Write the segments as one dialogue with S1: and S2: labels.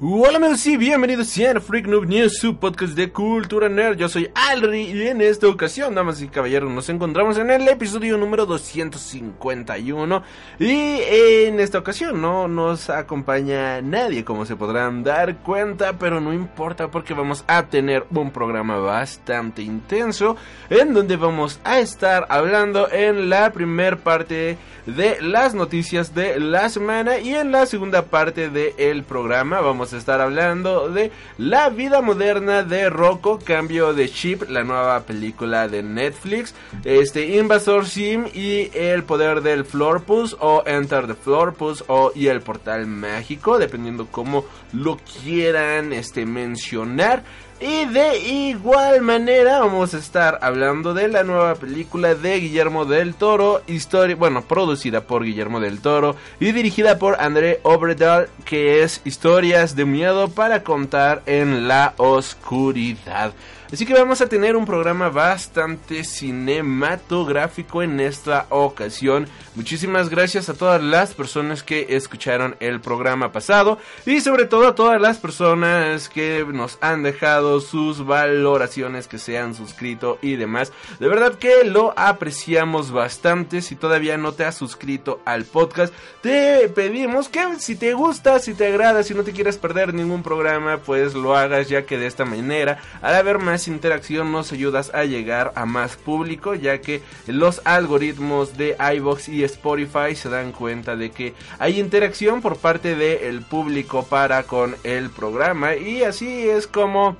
S1: Hola amigos y bienvenidos a Freak Noob News, su podcast de cultura nerd. Yo soy Alri y en esta ocasión, damas y caballeros, nos encontramos en el episodio número 251 y en esta ocasión no nos acompaña nadie, como se podrán dar cuenta, pero no importa porque vamos a tener un programa bastante intenso en donde vamos a estar hablando en la primera parte de las noticias de la semana y en la segunda parte del programa vamos a estar hablando de La vida moderna de Rocco, cambio de chip, la nueva película de Netflix, este Invasor Sim y El poder del Florpus o Enter the Florpus o y el portal mágico, dependiendo cómo lo quieran este mencionar. Y de igual manera vamos a estar hablando de la nueva película de Guillermo del Toro, historia, bueno, producida por Guillermo del Toro y dirigida por André Obredal, que es Historias de miedo para contar en la oscuridad. Así que vamos a tener un programa bastante cinematográfico en esta ocasión. Muchísimas gracias a todas las personas que escucharon el programa pasado y sobre todo a todas las personas que nos han dejado sus valoraciones, que se han suscrito y demás. De verdad que lo apreciamos bastante. Si todavía no te has suscrito al podcast, te pedimos que si te gusta, si te agrada, si no te quieres perder ningún programa, pues lo hagas ya que de esta manera, al haber más interacción nos ayudas a llegar a más público ya que los algoritmos de iBox y Spotify se dan cuenta de que hay interacción por parte del público para con el programa. Y así es como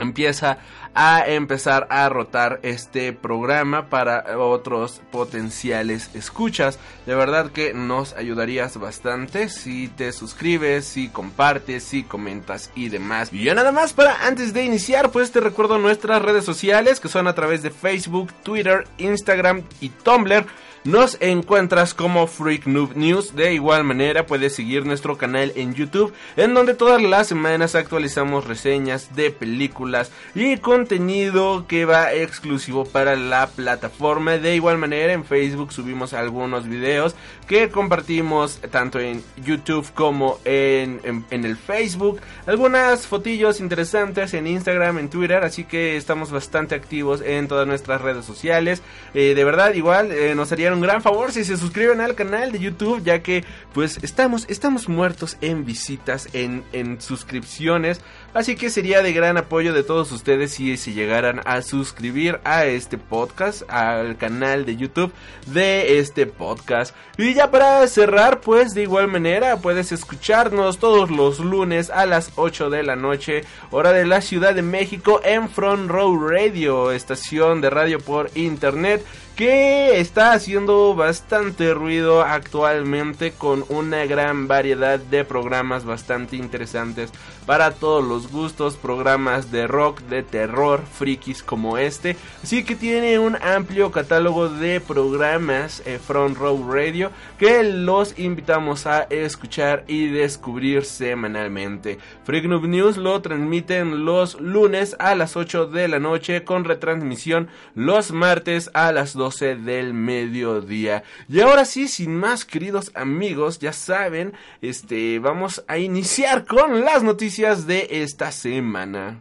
S1: empieza a empezar a rotar este programa para otros potenciales escuchas. De verdad que nos ayudarías bastante si te suscribes, si compartes, si comentas y demás. Y ya nada más para antes de iniciar, pues te recuerdo nuestras redes sociales que son a través de Facebook, Twitter, Instagram y Tumblr. Nos encuentras como Freak Noob News. De igual manera puedes seguir nuestro canal en YouTube en donde todas las semanas actualizamos reseñas de películas y contenido que va exclusivo para la plataforma. De igual manera en Facebook subimos algunos videos que compartimos tanto en YouTube como en, en, el Facebook. Algunas fotillos interesantes en Instagram, en Twitter. Así que estamos bastante activos en todas nuestras redes sociales. Eh, de verdad igual eh, nos haría un gran favor si se suscriben al canal de YouTube, ya que pues estamos, estamos muertos en visitas, en, suscripciones. Así que sería de gran apoyo de todos ustedes si se llegaran a suscribir a este podcast, al canal de YouTube de este podcast. Y ya para cerrar, pues de igual manera puedes escucharnos todos los lunes a las 8 de la noche, hora de la Ciudad de México, en Front Row Radio, estación de radio por internet que está haciendo bastante ruido actualmente con una gran variedad de programas bastante interesantes para todos los gustos, programas de rock, de terror, frikis como este. Así que tiene un amplio catálogo de programas eh, Front Row Radio que los invitamos a escuchar y descubrir semanalmente. Freak Noob News lo transmiten los lunes a las 8 de la noche con retransmisión los martes a las 12 del mediodía. Y ahora sí, sin más queridos amigos, ya saben, este vamos a iniciar con las noticias de esta semana.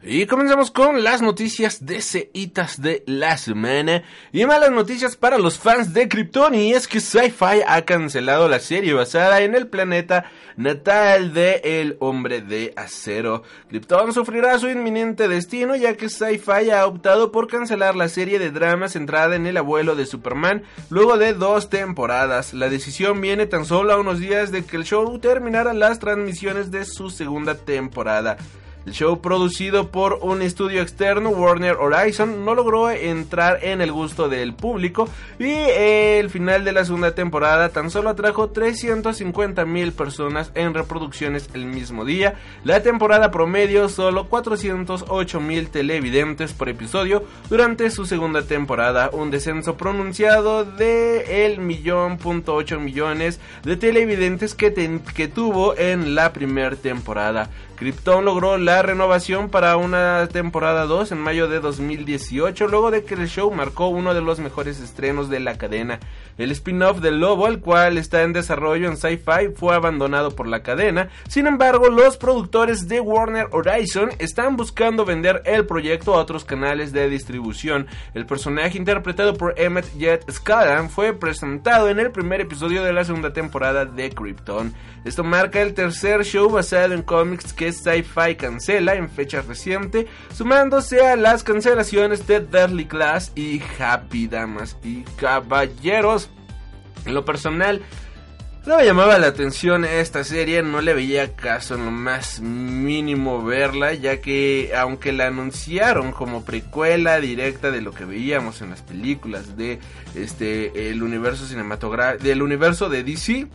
S1: Y comenzamos con las noticias deseitas de la semana. Y malas noticias para los fans de Krypton. Y es que Sci-Fi ha cancelado la serie basada en el planeta natal de El Hombre de Acero. Krypton sufrirá su inminente destino ya que Sci-Fi ha optado por cancelar la serie de drama centrada en el abuelo de Superman luego de dos temporadas. La decisión viene tan solo a unos días de que el show terminara las transmisiones de su segunda temporada. El show producido por un estudio externo, Warner Horizon, no logró entrar en el gusto del público y el final de la segunda temporada tan solo atrajo 350 mil personas en reproducciones el mismo día. La temporada promedio solo 408 mil televidentes por episodio durante su segunda temporada, un descenso pronunciado de el millón punto ocho millones de televidentes que, que tuvo en la primera temporada. Krypton logró la renovación para una temporada 2 en mayo de 2018, luego de que el show marcó uno de los mejores estrenos de la cadena. El spin-off del Lobo, el cual está en desarrollo en Sci-Fi, fue abandonado por la cadena. Sin embargo, los productores de Warner Horizon están buscando vender el proyecto a otros canales de distribución. El personaje interpretado por Emmett Jet Scalan fue presentado en el primer episodio de la segunda temporada de Krypton. Esto marca el tercer show basado en cómics que Sci-Fi cancela en fecha reciente, sumándose a las cancelaciones de Deadly Class y Happy Damas y Caballeros. En lo personal, no me llamaba la atención esta serie, no le veía caso en lo más mínimo verla, ya que aunque la anunciaron como precuela directa de lo que veíamos en las películas de este el universo cinematográfico del universo de DC,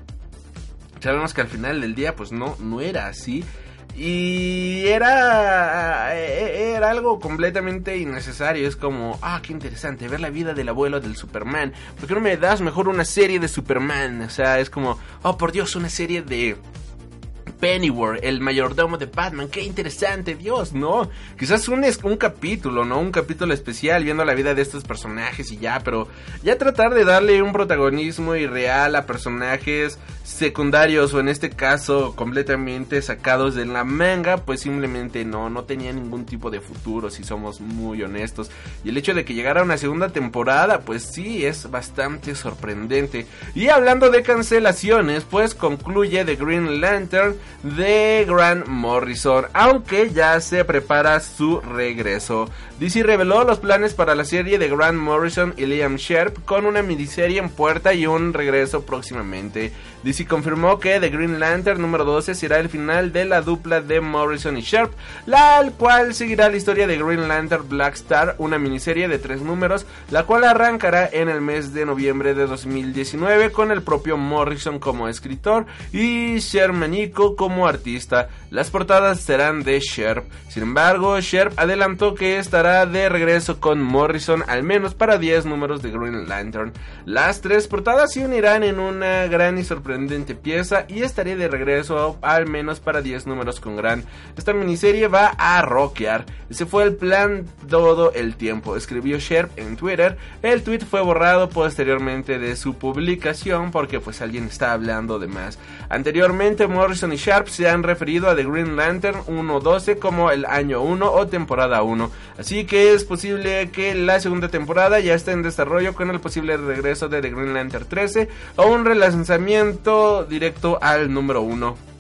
S1: sabemos que al final del día pues no no era así y era, era algo completamente innecesario. Es como, ah, qué interesante, ver la vida del abuelo del Superman. ¿Por qué no me das mejor una serie de Superman? O sea, es como, oh, por Dios, una serie de Pennyworth, el mayordomo de Batman. Qué interesante, Dios, ¿no? Quizás un, un capítulo, ¿no? Un capítulo especial viendo la vida de estos personajes y ya, pero ya tratar de darle un protagonismo irreal a personajes secundarios o en este caso completamente sacados de la manga, pues simplemente no, no tenía ningún tipo de futuro si somos muy honestos. Y el hecho de que llegara una segunda temporada, pues sí, es bastante sorprendente. Y hablando de cancelaciones, pues concluye The Green Lantern de Grant Morrison, aunque ya se prepara su regreso. DC reveló los planes para la serie de Grant Morrison y Liam Sharp con una miniserie en puerta y un regreso próximamente. DC confirmó que The Green Lantern número 12 será el final de la dupla de Morrison y Sharp, la cual seguirá la historia de Green Lantern Black Star, una miniserie de tres números, la cual arrancará en el mes de noviembre de 2019 con el propio Morrison como escritor y Shermanico como artista. Las portadas serán de Sharp. Sin embargo, Sharp adelantó que estará de regreso con Morrison al menos para 10 números de Green Lantern. Las tres portadas se unirán en una gran y sorprendente pieza y estaré de regreso al menos para 10 números con Gran. Esta miniserie va a rockear. Ese fue el plan todo el tiempo, escribió Sherp en Twitter. El tweet fue borrado posteriormente de su publicación porque pues alguien está hablando de más. Anteriormente Morrison y Sharp se han referido a Green Lantern 1.12 como el año 1 o temporada 1. Así que es posible que la segunda temporada ya esté en desarrollo con el posible regreso de The Green Lantern 13 o un relanzamiento directo al número 1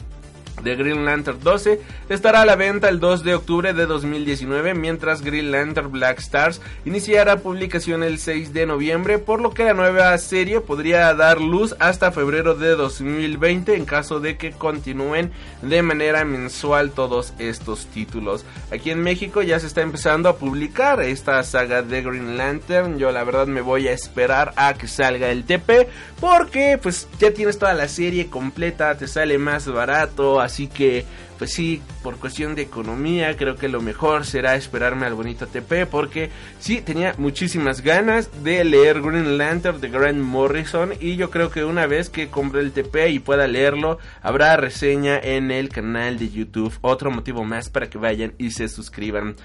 S1: de Green Lantern 12 estará a la venta el 2 de octubre de 2019, mientras Green Lantern Black Stars iniciará publicación el 6 de noviembre, por lo que la nueva serie podría dar luz hasta febrero de 2020 en caso de que continúen de manera mensual todos estos títulos. Aquí en México ya se está empezando a publicar esta saga de Green Lantern, yo la verdad me voy a esperar a que salga el TP, porque pues ya tienes toda la serie completa, te sale más barato, Así que, pues sí, por cuestión de economía, creo que lo mejor será esperarme al bonito TP. Porque sí, tenía muchísimas ganas de leer Green Lantern de Grant Morrison. Y yo creo que una vez que compre el TP y pueda leerlo, habrá reseña en el canal de YouTube. Otro motivo más para que vayan y se suscriban.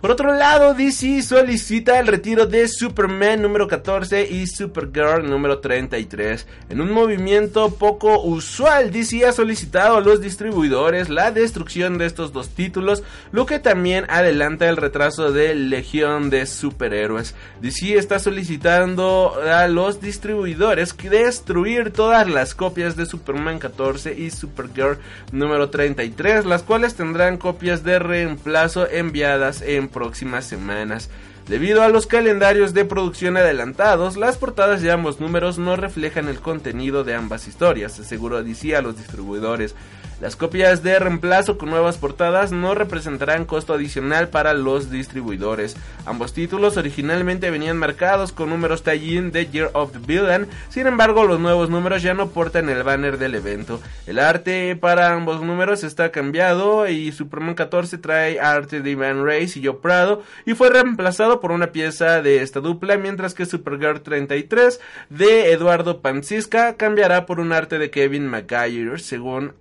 S1: Por otro lado, DC solicita el retiro de Superman número 14 y Supergirl número 33. En un movimiento poco usual, DC ha solicitado a los distribuidores la destrucción de estos dos títulos, lo que también adelanta el retraso de Legión de Superhéroes. DC está solicitando a los distribuidores destruir todas las copias de Superman 14 y Supergirl número 33, las cuales tendrán copias de reemplazo enviadas en próximas semanas. Debido a los calendarios de producción adelantados, las portadas de ambos números no reflejan el contenido de ambas historias, aseguró DC a los distribuidores. Las copias de reemplazo con nuevas portadas no representarán costo adicional para los distribuidores. Ambos títulos originalmente venían marcados con números tie-in de Year of the Villain, sin embargo los nuevos números ya no portan el banner del evento. El arte para ambos números está cambiado y Superman 14 trae arte de Ivan Reis y Joe Prado y fue reemplazado por una pieza de esta dupla, mientras que Supergirl 33 de Eduardo Pancisca cambiará por un arte de Kevin McGuire. Según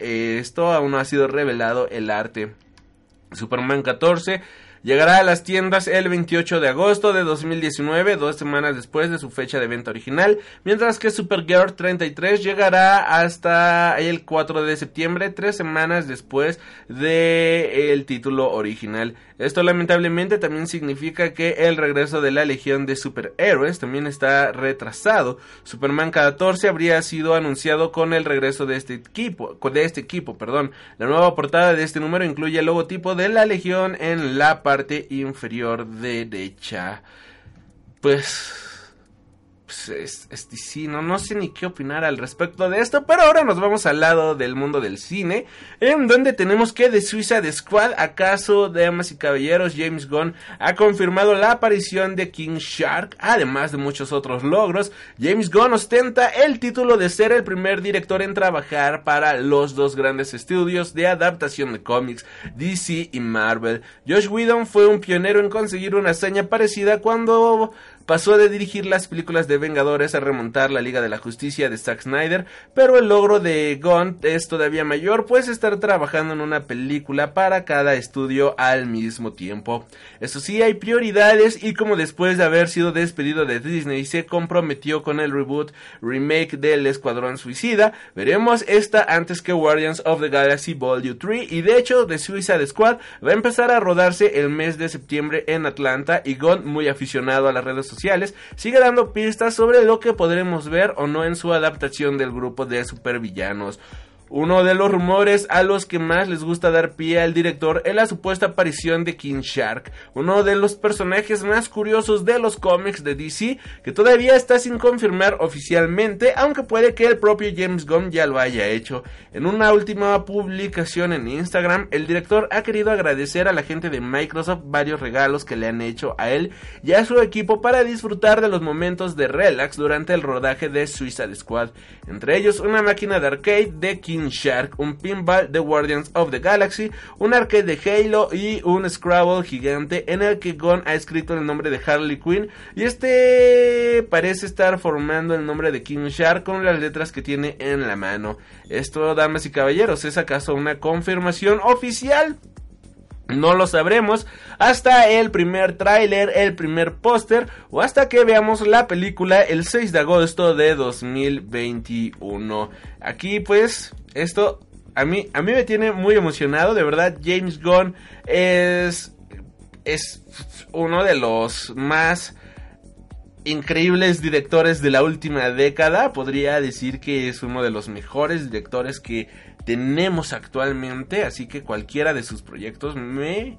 S1: esto, aún no ha sido revelado el arte. Superman 14 Llegará a las tiendas el 28 de agosto de 2019, dos semanas después de su fecha de venta original, mientras que Supergirl 33 llegará hasta el 4 de septiembre, tres semanas después del título original. Esto lamentablemente también significa que el regreso de la Legión de Superhéroes también está retrasado. Superman 14 habría sido anunciado con el regreso de este equipo, de este equipo, perdón. La nueva portada de este número incluye el logotipo de la Legión en la parte inferior derecha. Pues pues, es, sí, no, no sé ni qué opinar al respecto de esto, pero ahora nos vamos al lado del mundo del cine, en donde tenemos que de Suiza de Squad, acaso, damas y caballeros, James Gunn ha confirmado la aparición de King Shark, además de muchos otros logros. James Gunn ostenta el título de ser el primer director en trabajar para los dos grandes estudios de adaptación de cómics, DC y Marvel. Josh Whedon fue un pionero en conseguir una hazaña parecida cuando pasó de dirigir las películas de Vengadores a remontar la Liga de la Justicia de Zack Snyder, pero el logro de Gunn es todavía mayor, pues estar trabajando en una película para cada estudio al mismo tiempo. Eso sí, hay prioridades y como después de haber sido despedido de Disney se comprometió con el reboot remake del Escuadrón Suicida, veremos esta antes que Guardians of the Galaxy Volume 3 y de hecho The Suicide Squad va a empezar a rodarse el mes de septiembre en Atlanta y Gunn muy aficionado a las redes sociales sigue dando pistas sobre lo que podremos ver o no en su adaptación del grupo de supervillanos. Uno de los rumores a los que más les gusta dar pie al director es la supuesta aparición de King Shark, uno de los personajes más curiosos de los cómics de DC, que todavía está sin confirmar oficialmente, aunque puede que el propio James Gunn ya lo haya hecho. En una última publicación en Instagram, el director ha querido agradecer a la gente de Microsoft varios regalos que le han hecho a él y a su equipo para disfrutar de los momentos de relax durante el rodaje de Suicide Squad, entre ellos una máquina de arcade de King Shark, un pinball de Guardians of the Galaxy, un arcade de Halo y un Scrabble gigante en el que Gon ha escrito el nombre de Harley Quinn y este parece estar formando el nombre de King Shark con las letras que tiene en la mano. Esto, damas y caballeros, es acaso una confirmación oficial no lo sabremos hasta el primer tráiler, el primer póster o hasta que veamos la película el 6 de agosto de 2021. Aquí pues esto a mí a mí me tiene muy emocionado, de verdad James Gunn es es uno de los más increíbles directores de la última década. Podría decir que es uno de los mejores directores que tenemos actualmente, así que cualquiera de sus proyectos me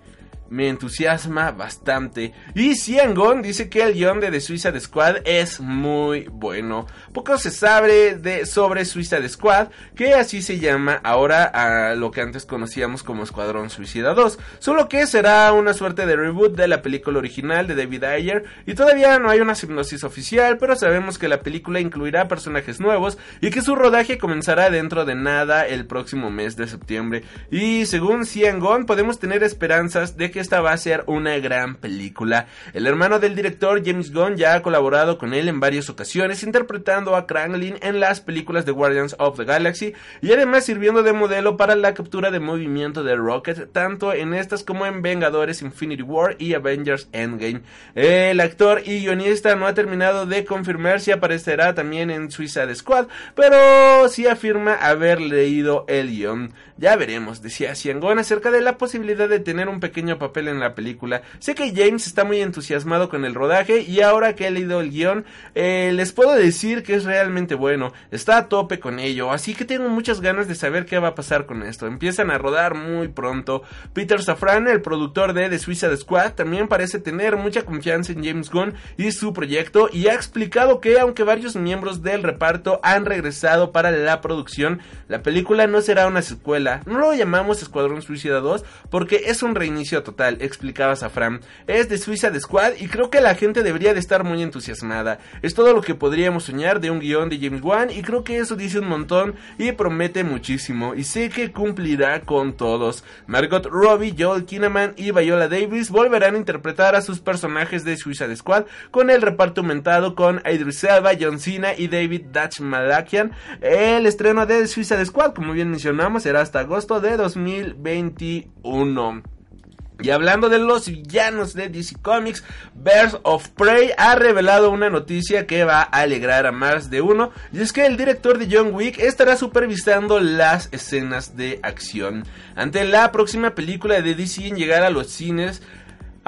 S1: me entusiasma bastante. Y Ciangon dice que el guion de Suicide Squad es muy bueno. Poco se sabe de, sobre Suicide Squad, que así se llama ahora a lo que antes conocíamos como Escuadrón Suicida 2. Solo que será una suerte de reboot de la película original de David Ayer. Y todavía no hay una hipnosis oficial, pero sabemos que la película incluirá personajes nuevos y que su rodaje comenzará dentro de nada el próximo mes de septiembre. Y según Ciangon, podemos tener esperanzas de que esta va a ser una gran película. El hermano del director James Gunn ya ha colaborado con él en varias ocasiones interpretando a Kranglin en las películas de Guardians of the Galaxy y además sirviendo de modelo para la captura de movimiento de Rocket tanto en estas como en Vengadores Infinity War y Avengers Endgame. El actor y guionista no ha terminado de confirmar si aparecerá también en Suicide Squad, pero sí afirma haber leído el guion. Ya veremos, decía Ciangón acerca de la posibilidad de tener un pequeño papel en la película. Sé que James está muy entusiasmado con el rodaje y ahora que he leído el guion, eh, les puedo decir que es realmente bueno. Está a tope con ello, así que tengo muchas ganas de saber qué va a pasar con esto. Empiezan a rodar muy pronto. Peter Safran, el productor de The Suicide Squad, también parece tener mucha confianza en James Gunn y su proyecto y ha explicado que aunque varios miembros del reparto han regresado para la producción, la película no será una secuela. No lo llamamos Escuadrón Suicida 2 porque es un reinicio total, explicaba Safran. Es de Suicide Squad y creo que la gente debería de estar muy entusiasmada. Es todo lo que podríamos soñar de un guion de James Wan y creo que eso dice un montón y promete muchísimo y sé que cumplirá con todos. Margot Robbie, Joel Kinnaman y Viola Davis volverán a interpretar a sus personajes de Suicide Squad con el reparto aumentado con Idris Elba, John Cena y David Dutch Malakian. El estreno de Suicide Squad, como bien mencionamos, será hasta agosto de 2021. Y hablando de los villanos de DC Comics, Birds of Prey ha revelado una noticia que va a alegrar a más de uno, y es que el director de John Wick estará supervisando las escenas de acción. Ante la próxima película de DC en llegar a los cines,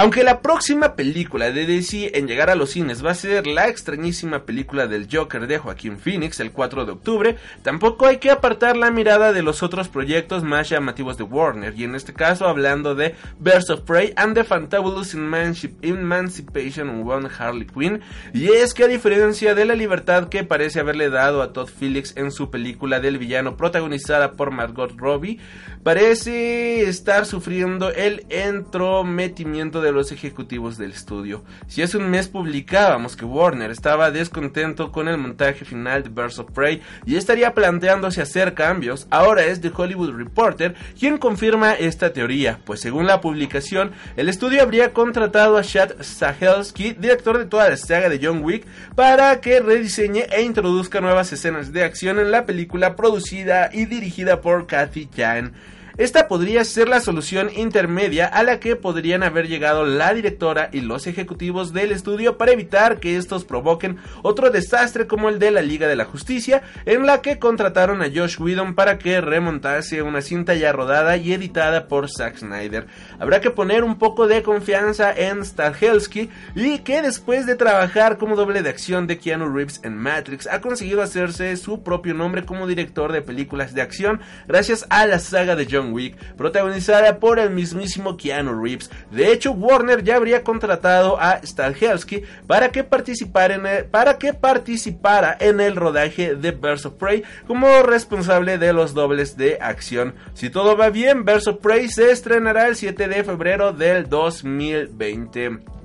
S1: aunque la próxima película de DC en llegar a los cines va a ser la extrañísima película del Joker de Joaquín Phoenix el 4 de octubre, tampoco hay que apartar la mirada de los otros proyectos más llamativos de Warner, y en este caso hablando de Birds of Prey and the Fantabulous Emancipation One Harley Quinn, y es que a diferencia de la libertad que parece haberle dado a Todd Phillips en su película del villano protagonizada por Margot Robbie, parece estar sufriendo el entrometimiento de los ejecutivos del estudio. Si hace un mes publicábamos que Warner estaba descontento con el montaje final de Birds of Prey y estaría planteándose hacer cambios, ahora es The Hollywood Reporter quien confirma esta teoría, pues según la publicación, el estudio habría contratado a Chad Stahelski, director de toda la saga de John Wick, para que rediseñe e introduzca nuevas escenas de acción en la película producida y dirigida por Kathy Jan. Esta podría ser la solución intermedia a la que podrían haber llegado la directora y los ejecutivos del estudio para evitar que estos provoquen otro desastre como el de la Liga de la Justicia, en la que contrataron a Josh Whedon para que remontase una cinta ya rodada y editada por Zack Snyder. Habrá que poner un poco de confianza en Stahelski y que después de trabajar como doble de acción de Keanu Reeves en Matrix ha conseguido hacerse su propio nombre como director de películas de acción gracias a la saga de John Protagonizada por el mismísimo Keanu Reeves. De hecho, Warner ya habría contratado a Stahelski para que participara en el, para que participara en el rodaje de Birds of Prey como responsable de los dobles de acción. Si todo va bien, Birds of Prey se estrenará el 7 de febrero del 2020.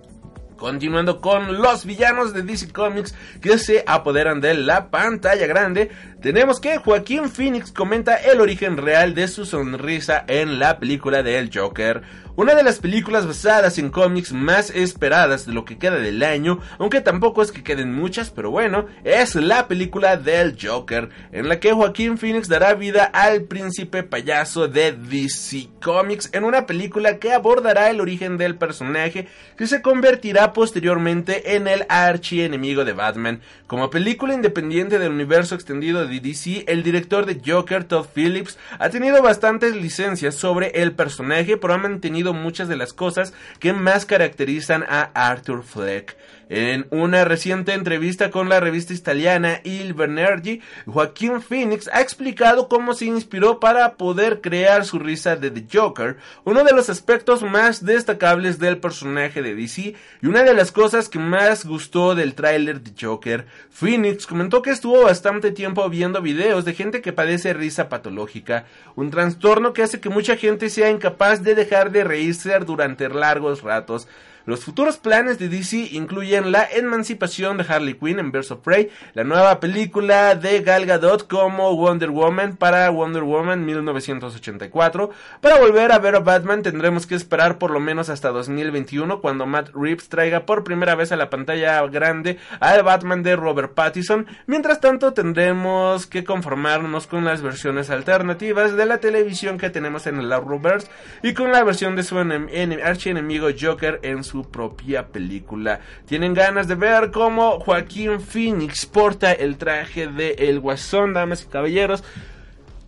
S1: Continuando con los villanos de DC Comics que se apoderan de la pantalla grande, tenemos que Joaquín Phoenix comenta el origen real de su sonrisa en la película de El Joker. Una de las películas basadas en cómics más esperadas de lo que queda del año, aunque tampoco es que queden muchas, pero bueno, es la película del Joker, en la que Joaquín Phoenix dará vida al príncipe payaso de DC Comics en una película que abordará el origen del personaje que se convertirá posteriormente en el archienemigo de Batman. Como película independiente del universo extendido de DC, el director de Joker, Todd Phillips, ha tenido bastantes licencias sobre el personaje, pero ha mantenido muchas de las cosas que más caracterizan a Arthur Fleck. En una reciente entrevista con la revista italiana Il Venerdì, Joaquín Phoenix ha explicado cómo se inspiró para poder crear su risa de The Joker, uno de los aspectos más destacables del personaje de DC y una de las cosas que más gustó del tráiler de Joker. Phoenix comentó que estuvo bastante tiempo viendo videos de gente que padece risa patológica, un trastorno que hace que mucha gente sea incapaz de dejar de reírse durante largos ratos. Los futuros planes de DC incluyen la emancipación de Harley Quinn en Birds of Prey, la nueva película de Gal Gadot como Wonder Woman para Wonder Woman 1984. Para volver a ver a Batman tendremos que esperar por lo menos hasta 2021 cuando Matt Reeves traiga por primera vez a la pantalla grande al Batman de Robert Pattinson. Mientras tanto tendremos que conformarnos con las versiones alternativas de la televisión que tenemos en el Arrowverse y con la versión de su archienemigo Joker en su propia película. Tienen ganas de ver cómo Joaquín Phoenix porta el traje de El Guasón, damas y caballeros.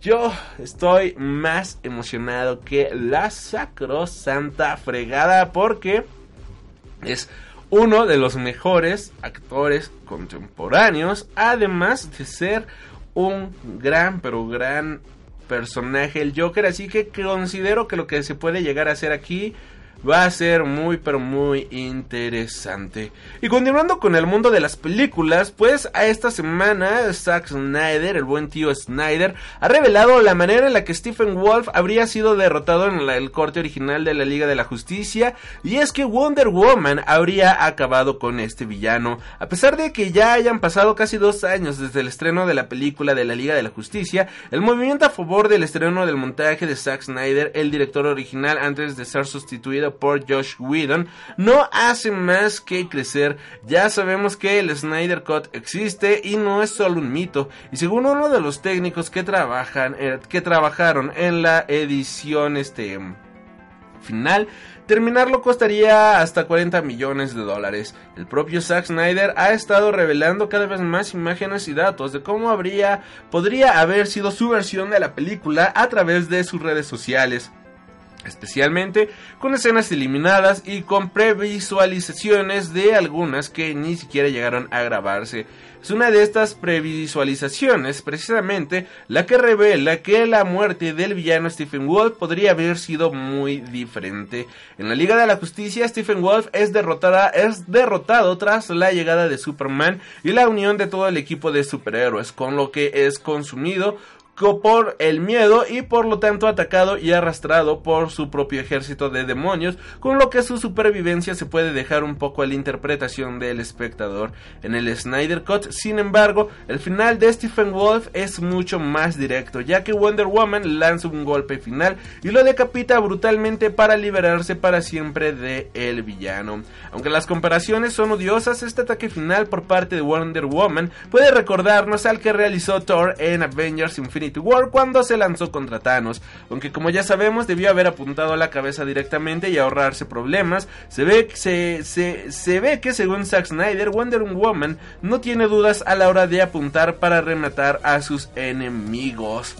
S1: yo estoy más emocionado que la sacrosanta fregada porque es uno de los mejores actores contemporáneos, además de ser un gran, pero gran personaje, el Joker, así que considero que lo que se puede llegar a hacer aquí va a ser muy pero muy interesante. Y continuando con el mundo de las películas, pues a esta semana Zack Snyder, el buen tío Snyder, ha revelado la manera en la que Stephen Wolf habría sido derrotado en el corte original de la Liga de la Justicia, y es que Wonder Woman habría acabado con este villano. A pesar de que ya hayan pasado casi dos años desde el estreno de la película de la Liga de la Justicia, el movimiento a favor del estreno del montaje de Zack Snyder, el director original antes de ser sustituido por Josh Whedon no hace más que crecer. Ya sabemos que el Snyder Cut existe y no es solo un mito. Y según uno de los técnicos que trabajan, eh, que trabajaron en la edición este final, terminarlo costaría hasta 40 millones de dólares. El propio Zack Snyder ha estado revelando cada vez más imágenes y datos de cómo habría podría haber sido su versión de la película a través de sus redes sociales especialmente con escenas eliminadas y con previsualizaciones de algunas que ni siquiera llegaron a grabarse. Es una de estas previsualizaciones precisamente la que revela que la muerte del villano Stephen Wolf podría haber sido muy diferente. En la Liga de la Justicia, Stephen Wolf es, derrotada, es derrotado tras la llegada de Superman y la unión de todo el equipo de superhéroes, con lo que es consumido por el miedo y por lo tanto atacado y arrastrado por su propio ejército de demonios, con lo que su supervivencia se puede dejar un poco a la interpretación del espectador. En el Snyder Cut, sin embargo, el final de Stephen Wolf es mucho más directo, ya que Wonder Woman lanza un golpe final y lo decapita brutalmente para liberarse para siempre de el villano. Aunque las comparaciones son odiosas, este ataque final por parte de Wonder Woman puede recordarnos al que realizó Thor en Avengers Infinity War cuando se lanzó contra Thanos. Aunque como ya sabemos debió haber apuntado a la cabeza directamente y ahorrarse problemas, se ve, se, ve que según Zack Snyder, Wonder Woman no tiene dudas a la hora de apuntar para rematar a sus enemigos.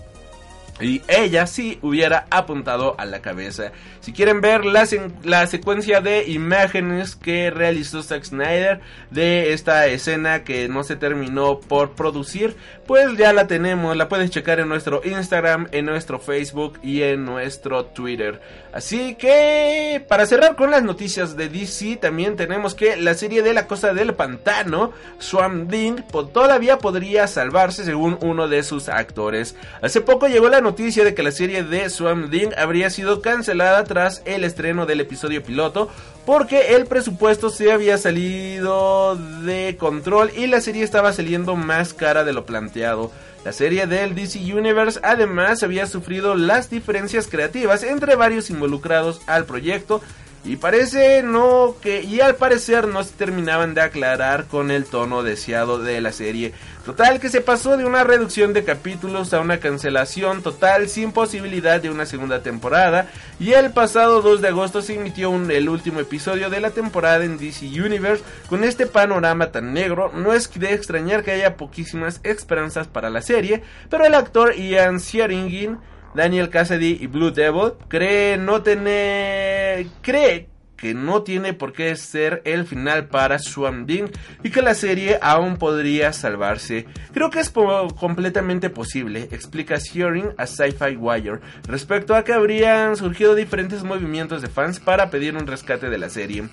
S1: Y ella sí hubiera apuntado a la cabeza. Si quieren ver la, secuencia de imágenes que realizó Zack Snyder de esta escena que no se terminó por producir, pues ya la tenemos. La puedes checar en nuestro Instagram, en nuestro Facebook y en nuestro Twitter. Así que para cerrar con las noticias de DC, también tenemos que la serie de la Costa del Pantano, Swamp Thing, todavía podría salvarse según uno de sus actores. Hace poco llegó la noticia de que la serie de Swamp Thing habría sido cancelada tras el estreno del episodio piloto porque el presupuesto se había salido de control y la serie estaba saliendo más cara de lo planteado. La serie del DC Universe además había sufrido las diferencias creativas entre varios involucrados al proyecto y parece no que y al parecer no se terminaban de aclarar con el tono deseado de la serie. Total que se pasó de una reducción de capítulos a una cancelación total sin posibilidad de una segunda temporada y el pasado 2 de agosto se emitió el último episodio de la temporada en DC Universe con este panorama tan negro. No es de extrañar que haya poquísimas esperanzas para la serie, pero el actor Ian Sieringin Daniel Cassidy y Blue Devil cree no tener cree que no tiene por qué ser el final para Swamp Thing y que la serie aún podría salvarse. Creo que es completamente posible, explica Shearing a Sci-Fi Wire, respecto a que habrían surgido diferentes movimientos de fans para pedir un rescate de la serie.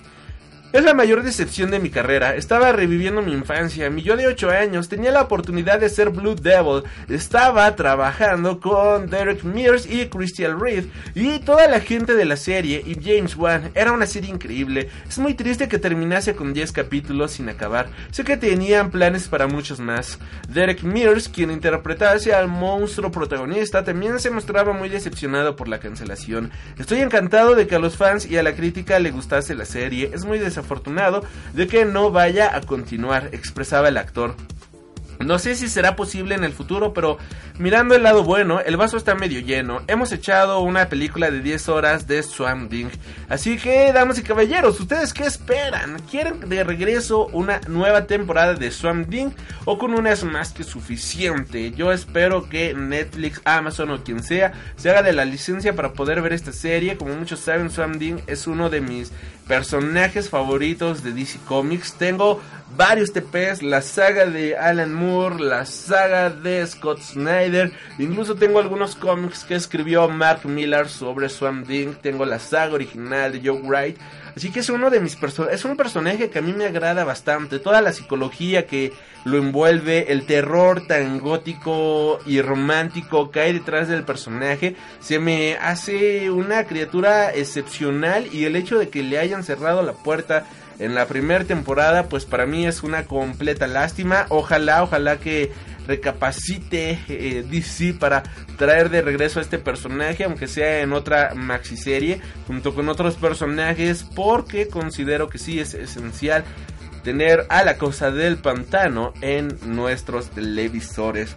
S1: Es la mayor decepción de mi carrera. Estaba reviviendo mi infancia. Mi yo de 8 años tenía la oportunidad de ser Blue Devil. Estaba trabajando con Derek Mears y Christian Reed y toda la gente de la serie y James Wan. Era una serie increíble. Es muy triste que terminase con 10 capítulos sin acabar. Sé que tenían planes para muchos más. Derek Mears, quien interpretase al monstruo protagonista, también se mostraba muy decepcionado por la cancelación. Estoy encantado de que a los fans y a la crítica le gustase la serie. Es muy desafortunado de que no vaya a continuar, expresaba el actor. No sé si será posible en el futuro, pero mirando el lado bueno, el vaso está medio lleno. Hemos echado una película de 10 horas de Swamp Thing. Así que, damas y caballeros, ¿ustedes qué esperan? ¿Quieren de regreso una nueva temporada de Swamp Thing? ¿O con una es más que suficiente? Yo espero que Netflix, Amazon o quien sea se haga de la licencia para poder ver esta serie. Como muchos saben, Swamp Thing es uno de mis personajes favoritos de DC Comics. Tengo varios TPs, la saga de Alan Moore, la saga de Scott Snyder, incluso tengo algunos cómics que escribió Mark Millar sobre Swamp Thing, tengo la saga original de Joe Wright, así que es uno de mis es un personaje que a mí me agrada bastante, toda la psicología que lo envuelve, el terror tan gótico y romántico que hay detrás del personaje, se me hace una criatura excepcional. Y el hecho de que le hayan cerrado la puerta en la primera temporada, pues para mí es una completa lástima. Ojalá, ojalá que recapacite eh, DC para traer de regreso a este personaje, aunque sea en otra maxi serie, junto con otros personajes, porque considero que sí es esencial tener a la cosa del pantano en nuestros televisores.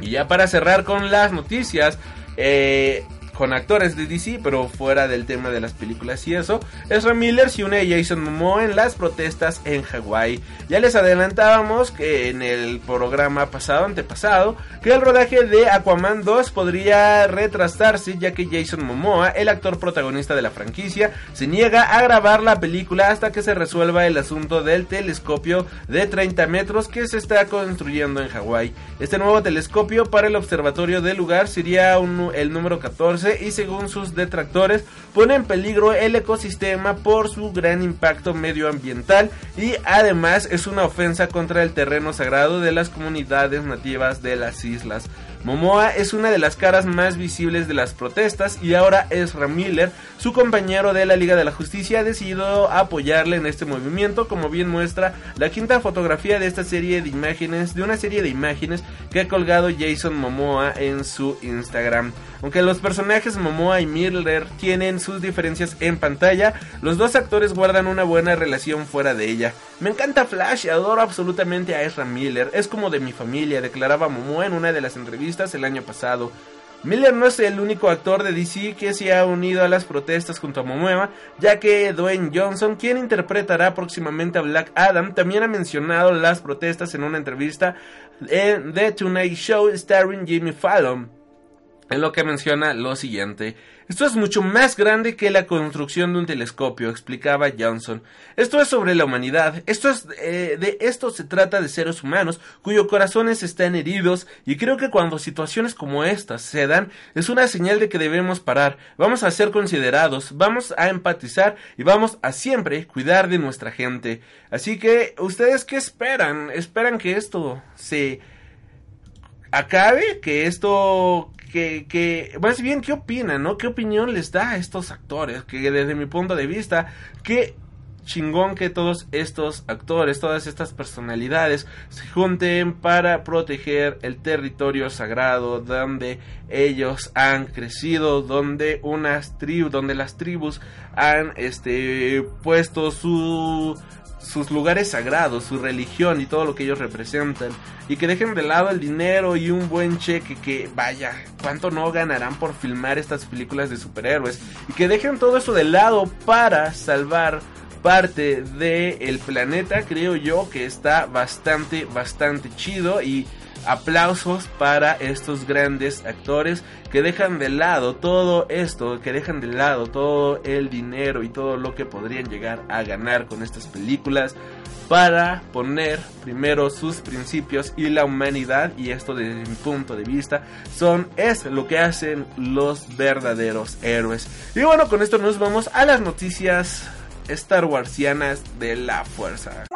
S1: Y ya para cerrar con las noticias, eh, con actores de DC, pero fuera del tema de las películas y eso. Ezra Miller se une a Jason Momoa en las protestas en Hawái. Ya les adelantábamos que en el programa pasado, antepasado, que el rodaje de Aquaman 2 podría retrasarse ya que Jason Momoa, el actor protagonista de la franquicia, se niega a grabar la película hasta que se resuelva el asunto del telescopio de 30 metros que se está construyendo en Hawái. Este nuevo telescopio para el observatorio del lugar sería el número 14 y según sus detractores pone en peligro el ecosistema por su gran impacto medioambiental y además es una ofensa contra el terreno sagrado de las comunidades nativas de las islas. Momoa es una de las caras más visibles de las protestas y ahora Ezra Miller, su compañero de la Liga de la Justicia, ha decidido apoyarle en este movimiento, como bien muestra la quinta fotografía de esta serie de imágenes, de una serie de imágenes que ha colgado Jason Momoa en su Instagram. Aunque los personajes Momoa y Miller tienen sus diferencias en pantalla, los dos actores guardan una buena relación fuera de ella. Me encanta Flash y adoro absolutamente a Ezra Miller, es como de mi familia, declaraba Momoa en una de las entrevistas el año pasado. Miller no es el único actor de DC que se ha unido a las protestas junto a Momoa, ya que Dwayne Johnson, quien interpretará próximamente a Black Adam, también ha mencionado las protestas en una entrevista en The Tonight Show starring Jimmy Fallon en lo que menciona lo siguiente. Esto es mucho más grande que la construcción de un telescopio, explicaba Johnson. Esto es sobre la humanidad. Esto es eh, de esto se trata de seres humanos cuyos corazones están heridos y creo que cuando situaciones como estas se dan es una señal de que debemos parar. Vamos a ser considerados, vamos a empatizar y vamos a siempre cuidar de nuestra gente. Así que ustedes qué esperan? ¿Esperan que esto se acabe? ¿Que esto que, que, más bien, ¿qué opinan, no? ¿Qué opinión les da a estos actores? Que desde mi punto de vista, qué chingón que todos estos actores, todas estas personalidades se junten para proteger el territorio sagrado donde ellos han crecido, donde unas tribus, donde las tribus han este puesto su sus lugares sagrados, su religión y todo lo que ellos representan. Y que dejen de lado el dinero y un buen cheque que vaya, cuánto no ganarán por filmar estas películas de superhéroes. Y que dejen todo eso de lado para salvar parte del planeta. Creo yo que está bastante, bastante chido y aplausos para estos grandes actores que dejan de lado todo esto, que dejan de lado todo el dinero y todo lo que podrían llegar a ganar con estas películas para poner primero sus principios y la humanidad y esto desde mi punto de vista son es lo que hacen los verdaderos héroes. Y bueno, con esto nos vamos a las noticias Star Warsianas de la fuerza.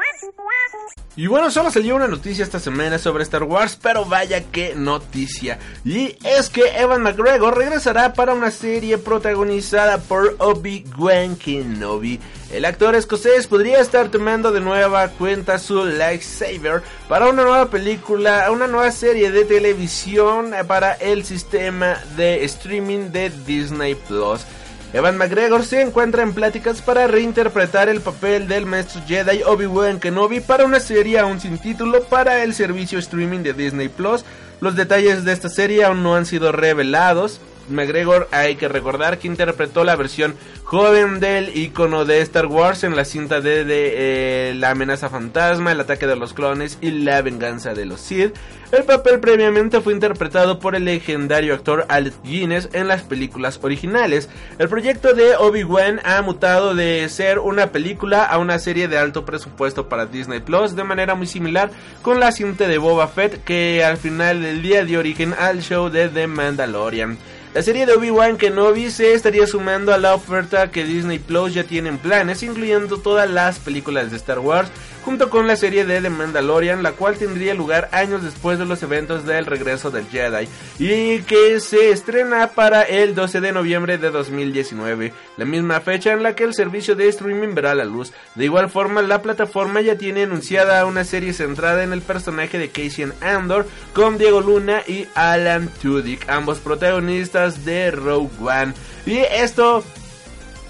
S1: Y bueno, solo salió una noticia esta semana sobre Star Wars, pero vaya que noticia. Y es que Evan McGregor regresará para una serie protagonizada por Obi-Wan Kenobi. El actor escocés podría estar tomando de nueva cuenta su lightsaber para una nueva película, una nueva serie de televisión para el sistema de streaming de Disney Plus. Evan McGregor se encuentra en pláticas para reinterpretar el papel del maestro Jedi Obi-Wan Kenobi para una serie aún sin título para el servicio streaming de Disney Plus. Los detalles de esta serie aún no han sido revelados. McGregor hay que recordar que interpretó la versión joven del icono de Star Wars en la cinta de, eh, La amenaza fantasma, el ataque de los clones y la venganza de los Sith. El papel previamente fue interpretado por el legendario actor Alec Guinness en las películas originales. El proyecto de Obi-Wan ha mutado de ser una película a una serie de alto presupuesto para Disney Plus de manera muy similar con la cinta de Boba Fett que al final del día dio origen al show de The Mandalorian. La serie de Obi-Wan Kenobi se estaría sumando a la oferta que Disney Plus ya tiene en planes, incluyendo todas las películas de Star Wars junto con la serie de The Mandalorian, la cual tendría lugar años después de los eventos del regreso del Jedi y que se estrena para el 12 de noviembre de 2019, la misma fecha en la que el servicio de streaming verá la luz. De igual forma, la plataforma ya tiene anunciada una serie centrada en el personaje de Casey Andor con Diego Luna y Alan Tudyk, ambos protagonistas de Rogue One. Y esto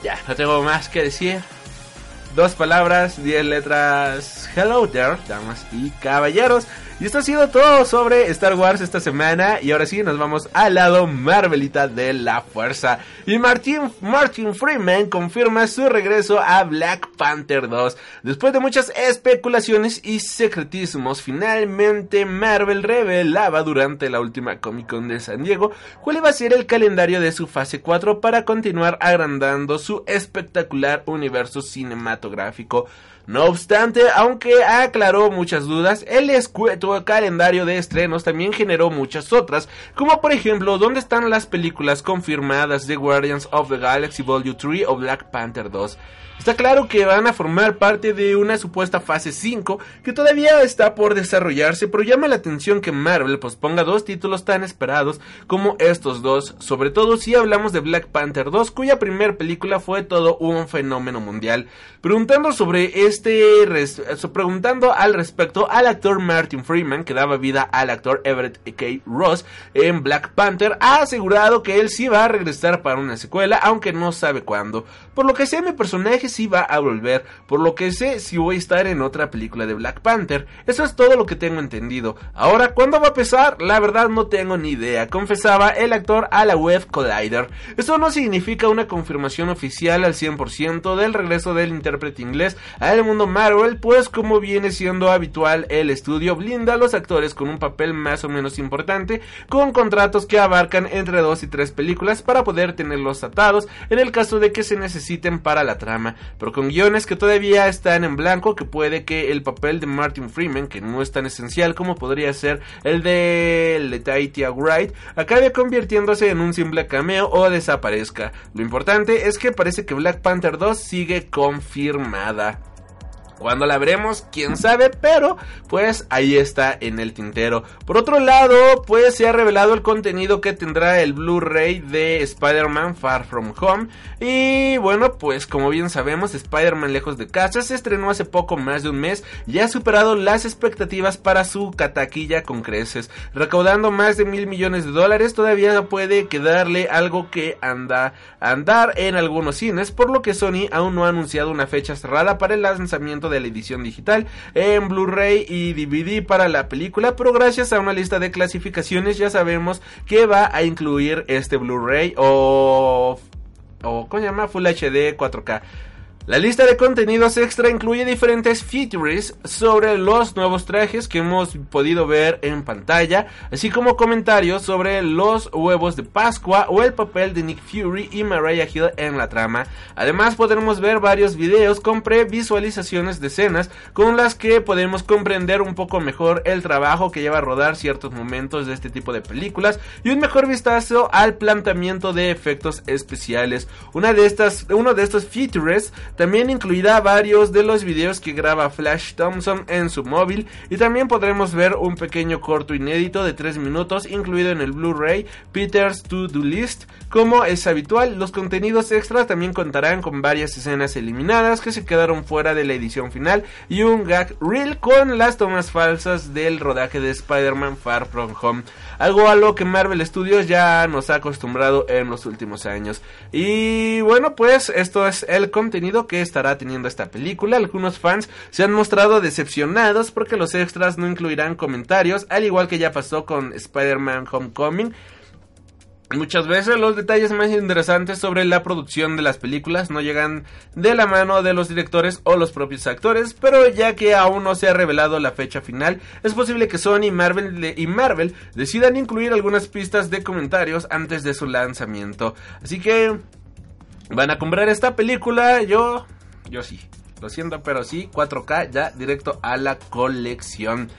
S1: ya, no tengo más que decir. Dos palabras, diez letras. Hello there, damas y caballeros. Y esto ha sido todo sobre Star Wars esta semana. Y ahora sí, nos vamos al lado Marvelita de la fuerza. Y Martin, Martin Freeman confirma su regreso a Black Panther 2. Después de muchas especulaciones y secretismos, finalmente Marvel revelaba durante la última Comic Con de San Diego cuál iba a ser el calendario de su fase 4 para continuar agrandando su espectacular universo cinematográfico. No obstante, aunque aclaró muchas dudas, el escueto calendario de estrenos también generó muchas otras, como por ejemplo, ¿dónde están las películas confirmadas de Guardians of the Galaxy Volume 3 o Black Panther 2? Está claro que van a formar parte de una supuesta fase 5 que todavía está por desarrollarse, pero llama la atención que Marvel posponga dos títulos tan esperados como estos dos, sobre todo si hablamos de Black Panther 2, cuya primera película fue todo un fenómeno mundial. Preguntando sobre este, preguntando al respecto al actor Martin Freeman, que daba vida al actor Everett K. Ross en Black Panther, ha asegurado que él sí va a regresar para una secuela, aunque no sabe cuándo. Por lo que sé, mi personaje si va a volver, por lo que sé si voy a estar en otra película de Black Panther. Eso es todo lo que tengo entendido. Ahora, ¿cuándo va a empezar? La verdad no tengo ni idea, confesaba el actor a la web Collider. Esto no significa una confirmación oficial al 100% del regreso del intérprete inglés al mundo Marvel, pues como viene siendo habitual, el estudio blinda a los actores con un papel más o menos importante, con contratos que abarcan entre dos y tres películas para poder tenerlos atados en el caso de que se para la trama pero con guiones que todavía están en blanco, que puede que el papel de Martin Freeman, que no es tan esencial como podría ser el de, el de Wright, acabe convirtiéndose en un simple cameo o desaparezca. Lo importante es que parece que Black Panther 2 sigue confirmada. Cuando la veremos, quién sabe, pero pues ahí está en el tintero. Por otro lado, pues se ha revelado el contenido que tendrá el Blu-ray de Spider-Man Far From Home. Y bueno, pues como bien sabemos, Spider-Man Lejos de Casa se estrenó hace poco más de un mes y ha superado las expectativas para su cataquilla con creces. Recaudando más de mil millones de dólares, todavía puede quedarle algo que anda andar en algunos cines, por lo que Sony aún no ha anunciado una fecha cerrada para el lanzamiento de la edición digital en Blu-ray y DVD para la película, pero gracias a una lista de clasificaciones ya sabemos que va a incluir este Blu-ray o o ¿cómo se llama? Full HD 4K. La lista de contenidos extra incluye diferentes features sobre los nuevos trajes que hemos podido ver en pantalla, así como comentarios sobre los huevos de Pascua o el papel de Nick Fury y Mariah Hill en la trama. Además podremos ver varios videos con previsualizaciones de escenas con las que podemos comprender un poco mejor el trabajo que lleva a rodar ciertos momentos de este tipo de películas y un mejor vistazo al planteamiento de efectos especiales. Una de estas, uno de estos features también incluirá varios de los videos que graba Flash Thompson en su móvil y también podremos ver un pequeño corto inédito de 3 minutos incluido en el Blu-ray Peter's To-Do List. Como es habitual, los contenidos extras también contarán con varias escenas eliminadas que se quedaron fuera de la edición final y un gag reel con las tomas falsas del rodaje de Spider-Man Far From Home. Algo a lo que Marvel Studios ya nos ha acostumbrado en los últimos años. Y bueno, pues esto es el contenido que estará teniendo esta película. Algunos fans se han mostrado decepcionados porque los extras no incluirán comentarios, al igual que ya pasó con Spider-Man Homecoming. Muchas veces los detalles más interesantes sobre la producción de las películas no llegan de la mano de los directores o los propios actores, pero ya que aún no se ha revelado la fecha final, es posible que Sony Marvel y Marvel decidan incluir algunas pistas de comentarios antes de su lanzamiento. Así que van a comprar esta película, yo yo sí. Lo siento, pero sí, 4K ya directo a la colección.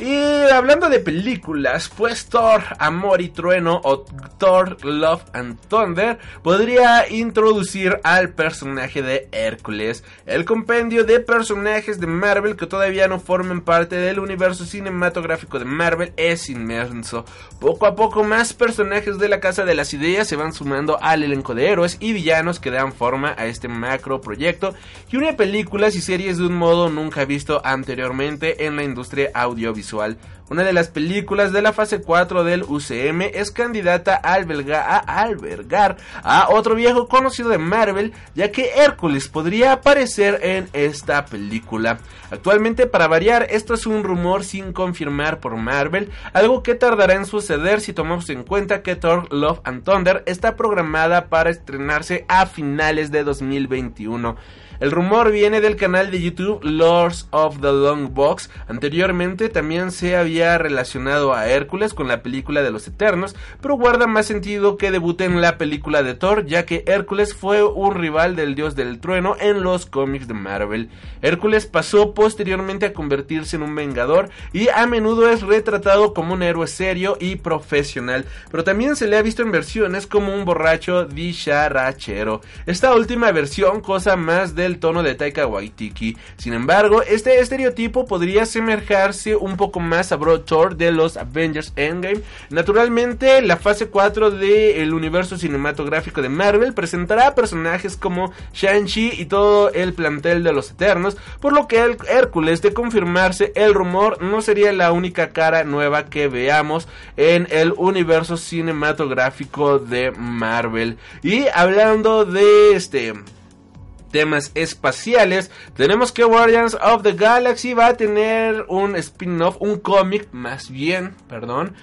S1: Y hablando de películas, pues Thor, Amor y Trueno o Thor, Love and Thunder podría introducir al personaje de Hércules, el compendio de personajes de Marvel que todavía no forman parte del universo cinematográfico de Marvel es inmenso. Poco a poco más personajes de la Casa de las Ideas se van sumando al elenco de héroes y villanos que dan forma a este macro proyecto y une películas y series de un modo nunca visto anteriormente en la industria audiovisual visual una de las películas de la fase 4 del UCM es candidata a, albergar a otro viejo conocido de Marvel, ya que Hércules podría aparecer en esta película. Actualmente, para variar, esto es un rumor sin confirmar por Marvel, algo que tardará en suceder si tomamos en cuenta que Thor Love and Thunder está programada para estrenarse a finales de 2021. El rumor viene del canal de YouTube Lords of the Long Box. Anteriormente también se había relacionado a Hércules con la película de los Eternos, pero guarda más sentido que debute en la película de Thor, ya que Hércules fue un rival del dios del trueno en los cómics de Marvel. Hércules pasó posteriormente a convertirse en un vengador y a menudo es retratado como un héroe serio y profesional, pero también se le ha visto en versiones como un borracho dicharachero. Esta última versión, cosa más del tono de Taika Waititi. Sin embargo, este estereotipo podría semejarse un poco más a Thor de los Avengers Endgame. Naturalmente, la fase 4 del universo cinematográfico de Marvel presentará personajes como Shang-Chi y todo el plantel de los Eternos, por lo que el Hércules, de confirmarse el rumor, no sería la única cara nueva que veamos en el universo cinematográfico de Marvel. Y hablando de este temas espaciales, tenemos que Guardians of the Galaxy va a tener un spin-off, un cómic más bien, perdón,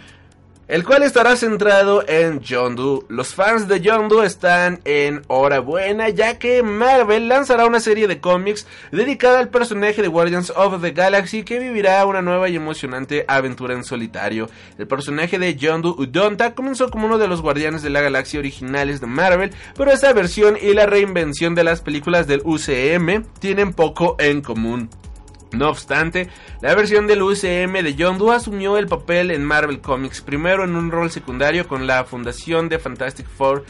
S1: el cual estará centrado en Yondu. Los fans de Yondu están en hora buena ya que Marvel lanzará una serie de cómics dedicada al personaje de Guardians of the Galaxy que vivirá una nueva y emocionante aventura en solitario. El personaje de Yondu Udonta comenzó como uno de los Guardianes de la Galaxia originales de Marvel, pero esta versión y la reinvención de las películas del UCM tienen poco en común. No obstante, la versión del UCM de Yondu asumió el papel en Marvel Comics, primero en un rol secundario con la fundación de Fantastic Four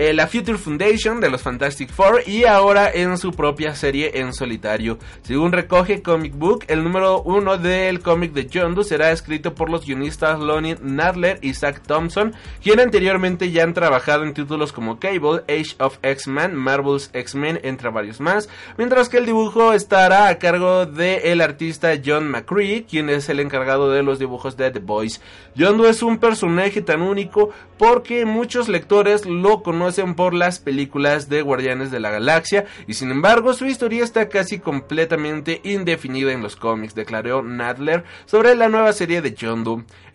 S1: eh, la Future Foundation de los Fantastic Four y ahora en su propia serie en solitario. Según recoge Comic Book, el número uno del cómic de Yondu será escrito por los guionistas Lonnie Nadler y Zach Thompson, quien anteriormente ya han trabajado en títulos como Cable, Age of X-Men, Marvel's X-Men, entre varios más, mientras que el dibujo estará a cargo del el artista John McCree, quien es el encargado de los dibujos de The Boys. Yondu es un personaje tan único porque muchos lectores lo conocen por las películas de Guardianes de la Galaxia y sin embargo su historia está casi completamente indefinida en los cómics, declaró Nadler sobre la nueva serie de John.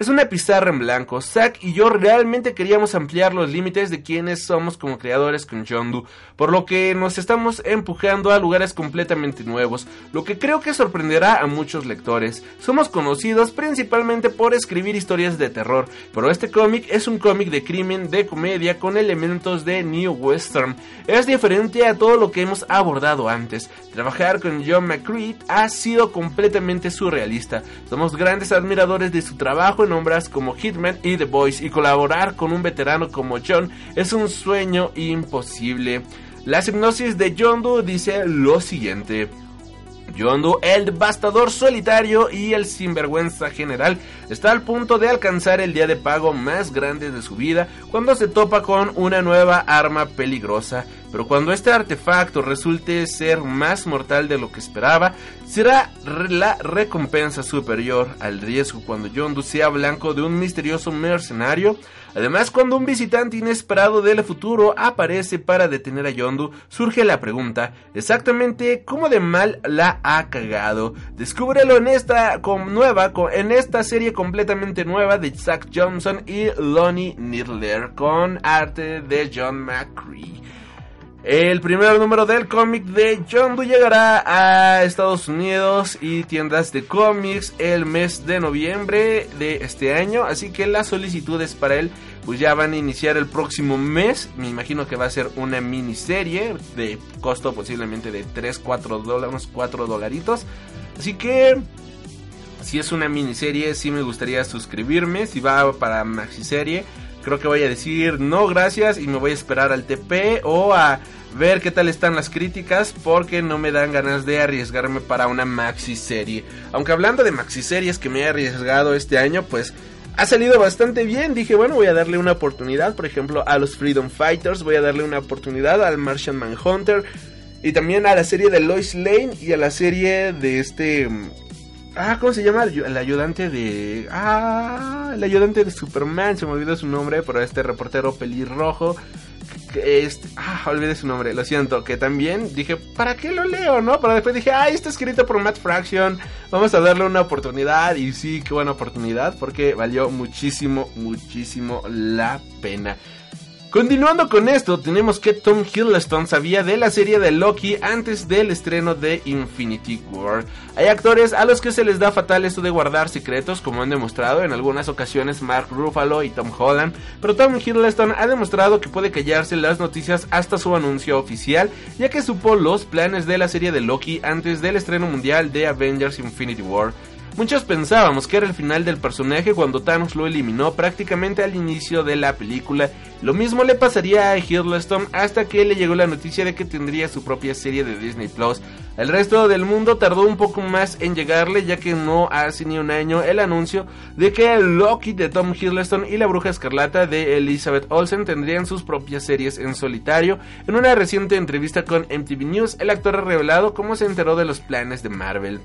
S1: Es una pizarra en blanco, Zack y yo realmente queríamos ampliar los límites de quienes somos como creadores con John por lo que nos estamos empujando a lugares completamente nuevos, lo que creo que sorprenderá a muchos lectores. Somos conocidos principalmente por escribir historias de terror, pero este cómic es un cómic de crimen, de comedia, con elementos de New Western. Es diferente a todo lo que hemos abordado antes. Trabajar con John McCreed ha sido completamente surrealista. Somos grandes admiradores de su trabajo como Hitman y The Boys y colaborar con un veterano como John es un sueño imposible. La hipnosis de Yondu dice lo siguiente. Yondu, el devastador solitario y el sinvergüenza general, está al punto de alcanzar el día de pago más grande de su vida cuando se topa con una nueva arma peligrosa. Pero cuando este artefacto resulte ser más mortal de lo que esperaba, será la recompensa superior al riesgo cuando Yondu sea blanco de un misterioso mercenario Además, cuando un visitante inesperado del futuro aparece para detener a Yondu, surge la pregunta, exactamente cómo de mal la ha cagado. Descúbrelo en esta nueva, en esta serie completamente nueva de Zack Johnson y Lonnie Nidler con arte de John McCree. El primer número del cómic de John Doe llegará a Estados Unidos y tiendas de cómics el mes de noviembre de este año, así que las solicitudes para él pues ya van a iniciar el próximo mes. Me imagino que va a ser una miniserie de costo posiblemente de 3, 4 dólares, 4 dolaritos. Así que si es una miniserie, sí me gustaría suscribirme. Si va para maxiserie, creo que voy a decir no gracias y me voy a esperar al TP o a ver qué tal están las críticas porque no me dan ganas de arriesgarme para una maxi serie. Aunque hablando de maxi series que me he arriesgado este año, pues ha salido bastante bien. Dije, bueno, voy a darle una oportunidad, por ejemplo, a los Freedom Fighters, voy a darle una oportunidad al Martian Manhunter y también a la serie de Lois Lane y a la serie de este Ah, ¿cómo se llama? El ayudante de. Ah, el ayudante de Superman. Se me olvidó su nombre, pero este reportero pelirrojo. Que este, ah, olvidé su nombre, lo siento. Que también dije, ¿para qué lo leo, no? Pero después dije, ah, está escrito por Matt Fraction. Vamos a darle una oportunidad. Y sí, qué buena oportunidad, porque valió muchísimo, muchísimo la pena. Continuando con esto, tenemos que Tom Hiddleston sabía de la serie de Loki antes del estreno de Infinity War. Hay actores a los que se les da fatal esto de guardar secretos, como han demostrado en algunas ocasiones Mark Ruffalo y Tom Holland, pero Tom Hiddleston ha demostrado que puede callarse las noticias hasta su anuncio oficial, ya que supo los planes de la serie de Loki antes del estreno mundial de Avengers Infinity War. Muchos pensábamos que era el final del personaje cuando Thanos lo eliminó prácticamente al inicio de la película. Lo mismo le pasaría a Hiddleston hasta que le llegó la noticia de que tendría su propia serie de Disney Plus. El resto del mundo tardó un poco más en llegarle ya que no hace ni un año el anuncio de que Loki de Tom Hiddleston y la Bruja Escarlata de Elizabeth Olsen tendrían sus propias series en solitario. En una reciente entrevista con MTV News, el actor ha revelado cómo se enteró de los planes de Marvel.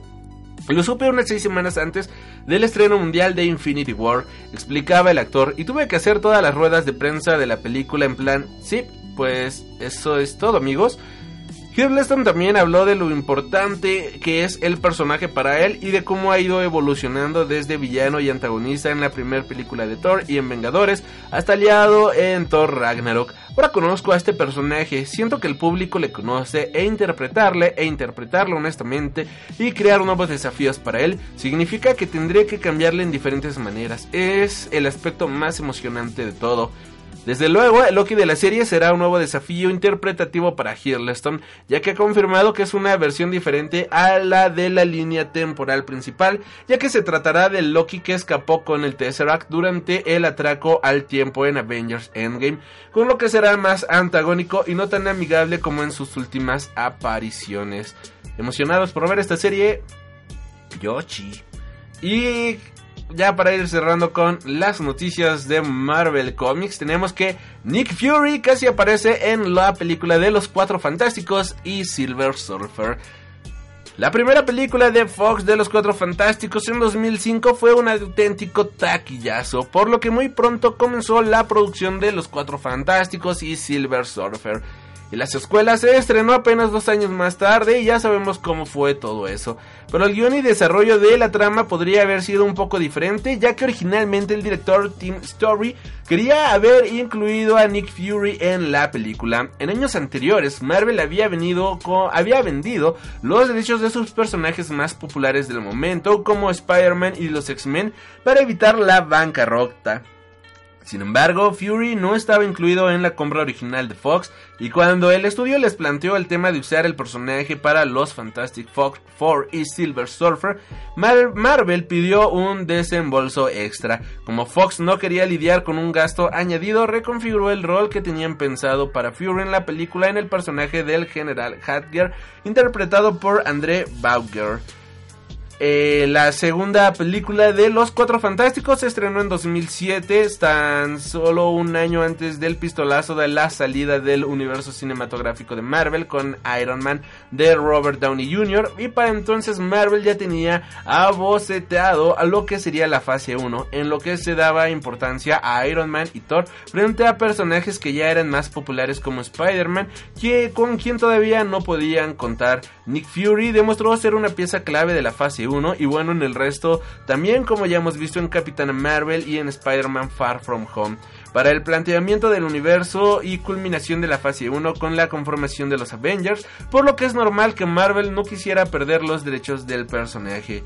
S1: Lo supe unas seis semanas antes del estreno mundial de Infinity War, explicaba el actor, y tuve que hacer todas las ruedas de prensa de la película en plan, sí, pues eso es todo amigos. Hiddleston también habló de lo importante que es el personaje para él y de cómo ha ido evolucionando desde villano y antagonista en la primera película de Thor y en Vengadores hasta aliado en Thor Ragnarok. Ahora conozco a este personaje, siento que el público le conoce e interpretarle e interpretarlo honestamente y crear nuevos desafíos para él significa que tendría que cambiarle en diferentes maneras. Es el aspecto más emocionante de todo. Desde luego, el Loki de la serie será un nuevo desafío interpretativo para Hiddleston, ya que ha confirmado que es una versión diferente a la de la línea temporal principal, ya que se tratará del Loki que escapó con el Tesseract durante el atraco al tiempo en Avengers Endgame, con lo que será más antagónico y no tan amigable como en sus últimas apariciones. ¿Emocionados por ver esta serie? Yoshi. Y ya para ir cerrando con las noticias de Marvel Comics, tenemos que Nick Fury casi aparece en la película de los Cuatro Fantásticos y Silver Surfer. La primera película de Fox de los Cuatro Fantásticos en 2005 fue un auténtico taquillazo, por lo que muy pronto comenzó la producción de los Cuatro Fantásticos y Silver Surfer. Y las escuelas se estrenó apenas dos años más tarde y ya sabemos cómo fue todo eso. Pero el guion y desarrollo de la trama podría haber sido un poco diferente, ya que originalmente el director Tim Story quería haber incluido a Nick Fury en la película. En años anteriores, Marvel había, venido había vendido los derechos de sus personajes más populares del momento, como Spider-Man y los X-Men, para evitar la bancarrota. Sin embargo, Fury no estaba incluido en la compra original de Fox y cuando el estudio les planteó el tema de usar el personaje para los Fantastic Four y Silver Surfer, Marvel pidió un desembolso extra. Como Fox no quería lidiar con un gasto añadido, reconfiguró el rol que tenían pensado para Fury en la película en el personaje del General Hadger, interpretado por André Bauger. Eh, la segunda película de Los Cuatro Fantásticos se estrenó en 2007, tan solo un año antes del pistolazo de la salida del universo cinematográfico de Marvel con Iron Man de Robert Downey Jr. Y para entonces Marvel ya tenía aboceteado a lo que sería la fase 1, en lo que se daba importancia a Iron Man y Thor frente a personajes que ya eran más populares como Spider-Man, con quien todavía no podían contar. Nick Fury demostró ser una pieza clave de la fase y bueno en el resto también como ya hemos visto en Capitana Marvel y en Spider-Man Far From Home para el planteamiento del universo y culminación de la fase 1 con la conformación de los Avengers, por lo que es normal que Marvel no quisiera perder los derechos del personaje.